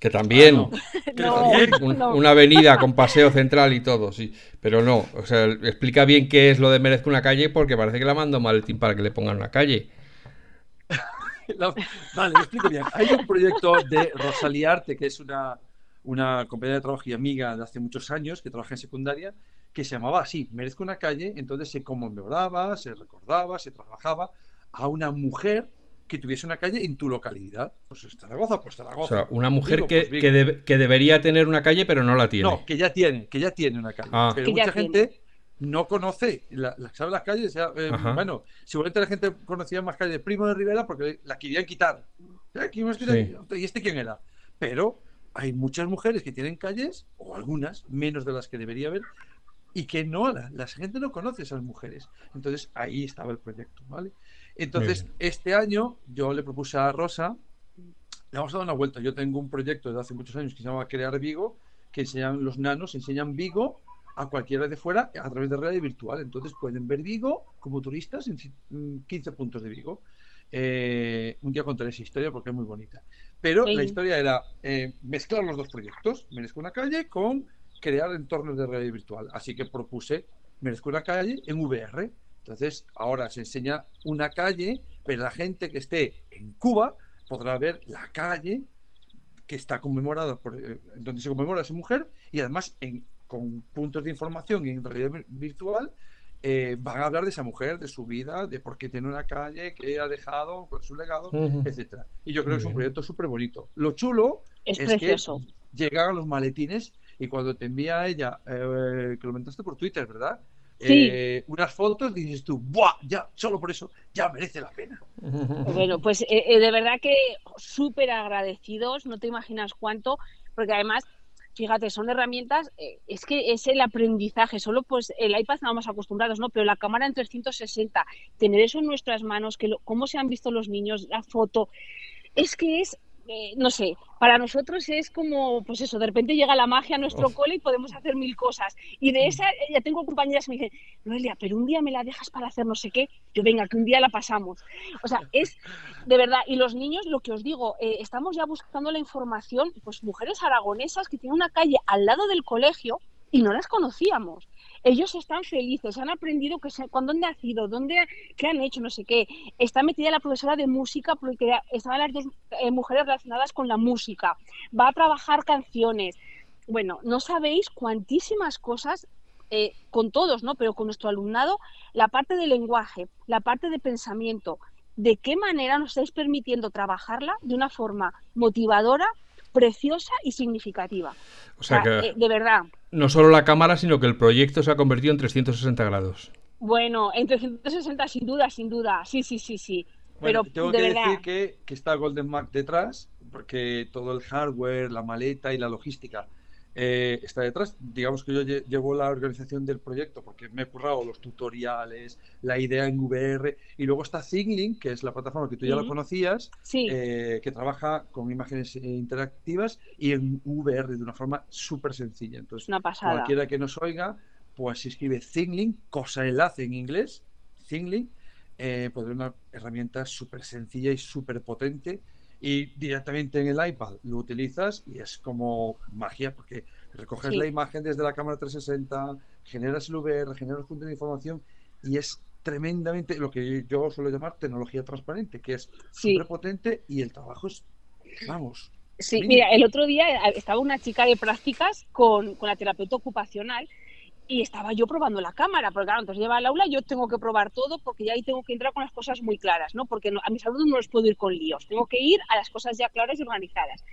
Que también, no. una avenida con paseo central y todo, sí, pero no, o sea, explica bien qué es lo de merezca una calle porque parece que la mando maletín para que le pongan una calle. Vale, lo explico bien. Hay un proyecto de Rosalía Arte, que es una, una compañera de trabajo y amiga de hace muchos años, que trabaja en secundaria, que se llamaba así, Merezco una calle, entonces se conmemoraba, se recordaba, se trabajaba a una mujer que tuviese una calle en tu localidad. Pues Zaragoza, pues Zaragoza. O sea, una mujer que, pues que, debería tener una calle, pero no la tiene. No, que ya tiene, que ya tiene una calle. Ah. Pero mucha gente no conoce, la, sabe las calles. Eh, bueno, seguramente la gente conocía más calles de Primo de Rivera porque la querían quitar. ¿Y este quién era? Pero hay muchas mujeres que tienen calles, o algunas, menos de las que debería haber, y que no, la, la gente no conoce esas mujeres. Entonces ahí estaba el proyecto, ¿vale? Entonces, este año yo le propuse a Rosa, le vamos a dar una vuelta. Yo tengo un proyecto desde hace muchos años que se llama Crear Vigo, que enseñan los nanos, enseñan Vigo a cualquiera de fuera a través de realidad virtual. Entonces pueden ver Vigo como turistas en 15 mm, puntos de Vigo. Eh, un día contaré esa historia porque es muy bonita. Pero la historia era eh, mezclar los dos proyectos, Merezco una calle, con crear entornos de realidad virtual. Así que propuse Merezco una calle en VR. Entonces, ahora se enseña una calle, pero la gente que esté en Cuba podrá ver la calle que está conmemorada por eh, donde se conmemora a esa mujer y además en con puntos de información en realidad virtual, eh, van a hablar de esa mujer, de su vida, de por qué tiene una calle, qué ha dejado, cuál es su legado, etcétera. Y yo creo que es un proyecto súper bonito. Lo chulo es, que llegan a los maletines y cuando te envía ella, eh, que lo comentaste por Twitter, ¿verdad? Sí. Eh, unas fotos dices tú, ¡buah! Ya, solo por eso, ya merece la pena. Bueno, pues de verdad que súper agradecidos, no te imaginas cuánto, porque además fíjate, son herramientas, eh, es que es el aprendizaje, solo pues el iPad estamos acostumbrados, ¿no? Pero la cámara en 360, tener eso en nuestras manos, que cómo se han visto los niños, la foto, es que es, eh, no sé, para nosotros es como, pues eso, de repente llega la magia a nuestro cole y podemos hacer mil cosas. Y de esa ya tengo compañeras que me dicen, Noelia, pero un día me la dejas para hacer no sé qué. Yo, venga, que un día la pasamos. O sea, es de verdad. Y los niños, lo que os digo, eh, estamos ya buscando la información, pues mujeres aragonesas que tienen una calle al lado del colegio y no las conocíamos ellos están felices, han aprendido que cuándo han nacido, dónde, qué han hecho, no sé qué. Está metida la profesora de música porque estaban las dos eh, mujeres relacionadas con la música. Va a trabajar canciones. Bueno, no sabéis cuantísimas cosas eh, con todos, ¿no? Pero con nuestro alumnado, la parte de lenguaje, la parte de pensamiento, de qué manera nos estáis permitiendo trabajarla de una forma motivadora, preciosa y significativa. O sea, que eh, de verdad. No solo la cámara, sino que el proyecto se ha convertido en 360 grados. Bueno, en 360 sin duda, sin duda. Sí, sí, sí, sí. Pero tengo de que verdad. decir que, que está Golden Mac detrás, porque todo el hardware, la maleta y la logística eh, está detrás. Digamos que yo llevo la organización del proyecto porque me he currado los tutoriales, la idea en VR y luego está ThinkLink, que es la plataforma que tú ya lo conocías, eh, que trabaja con imágenes interactivas y en VR de una forma súper sencilla. Entonces, cualquiera que nos oiga, pues si escribe ThinkLink, cosa enlace en inglés, ThinkLink, eh, pues es una herramienta súper sencilla y súper potente y directamente en el iPad lo utilizas y es como magia porque recoges la imagen desde la cámara 360, generas el VR, generas punto de información y es tremendamente lo que yo suelo llamar tecnología transparente, que es súper potente y el trabajo es, vamos. Sí, mira, el otro día estaba una chica de prácticas con, con la terapeuta ocupacional y estaba yo probando la cámara, porque claro, entonces lleva al aula, yo tengo que probar todo porque ya ahí tengo que entrar con las cosas muy claras, ¿no? Porque a mis alumnos no les puedo ir con líos, tengo que ir a las cosas ya claras y organizadas.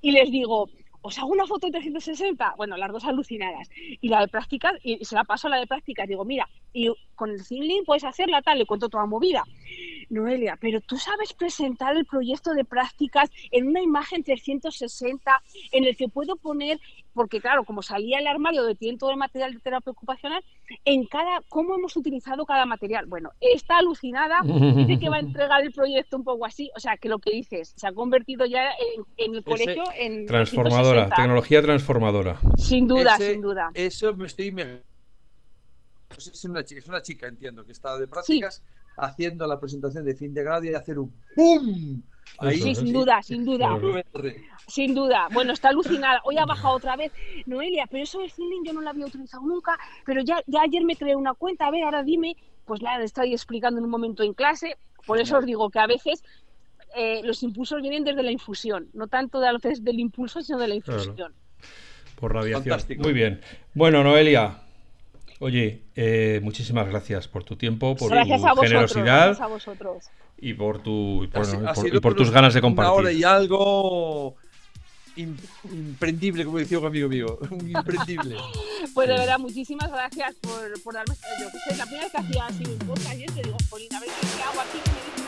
Y les digo, ¿os hago una foto de 360? Bueno, las dos alucinadas. Y la de prácticas, y se la paso a la de prácticas, digo, mira, y con el Zinlink puedes hacerla tal, le cuento toda movida. Noelia, pero tú sabes presentar el proyecto de prácticas en una imagen 360 en el que puedo poner, porque claro, como salía el armario donde tienen todo el material de terapia ocupacional, en cada, cómo hemos utilizado cada material. Bueno, está alucinada, dice que va a entregar el proyecto un poco así, o sea, que lo que dices, se ha convertido ya en, el colegio en... Transformadora, tecnología transformadora. Sin duda, sin duda. Eso me estoy... Es una, chica, es una chica, entiendo, que está de prácticas haciendo la presentación de fin de grado y hacer un ¡pum! Sí, sin duda, sin duda. Sin duda. Bueno, está alucinada. Hoy ha bajado otra vez. Noelia, pero eso del feeling yo no lo había utilizado nunca, pero ya, ya ayer me creé una cuenta. A ver, ahora dime, pues la estoy explicando en un momento en clase. Por eso os digo que a veces eh, los impulsos vienen desde la infusión, no tanto de, veces del impulso, sino de la infusión. Por radiación. Muy bien. Bueno, Noelia, Oye, eh, muchísimas gracias por tu tiempo, por tu generosidad. Y por, tu, y por, tus ganas de compartir. Ahora y algo imprendible, como decía un amigo mío. Imprendible. pues de verdad, muchísimas gracias por, por darme. Yo que sé, la primera vez que hacía así un podcast y te digo, Polina, a ver qué hago aquí,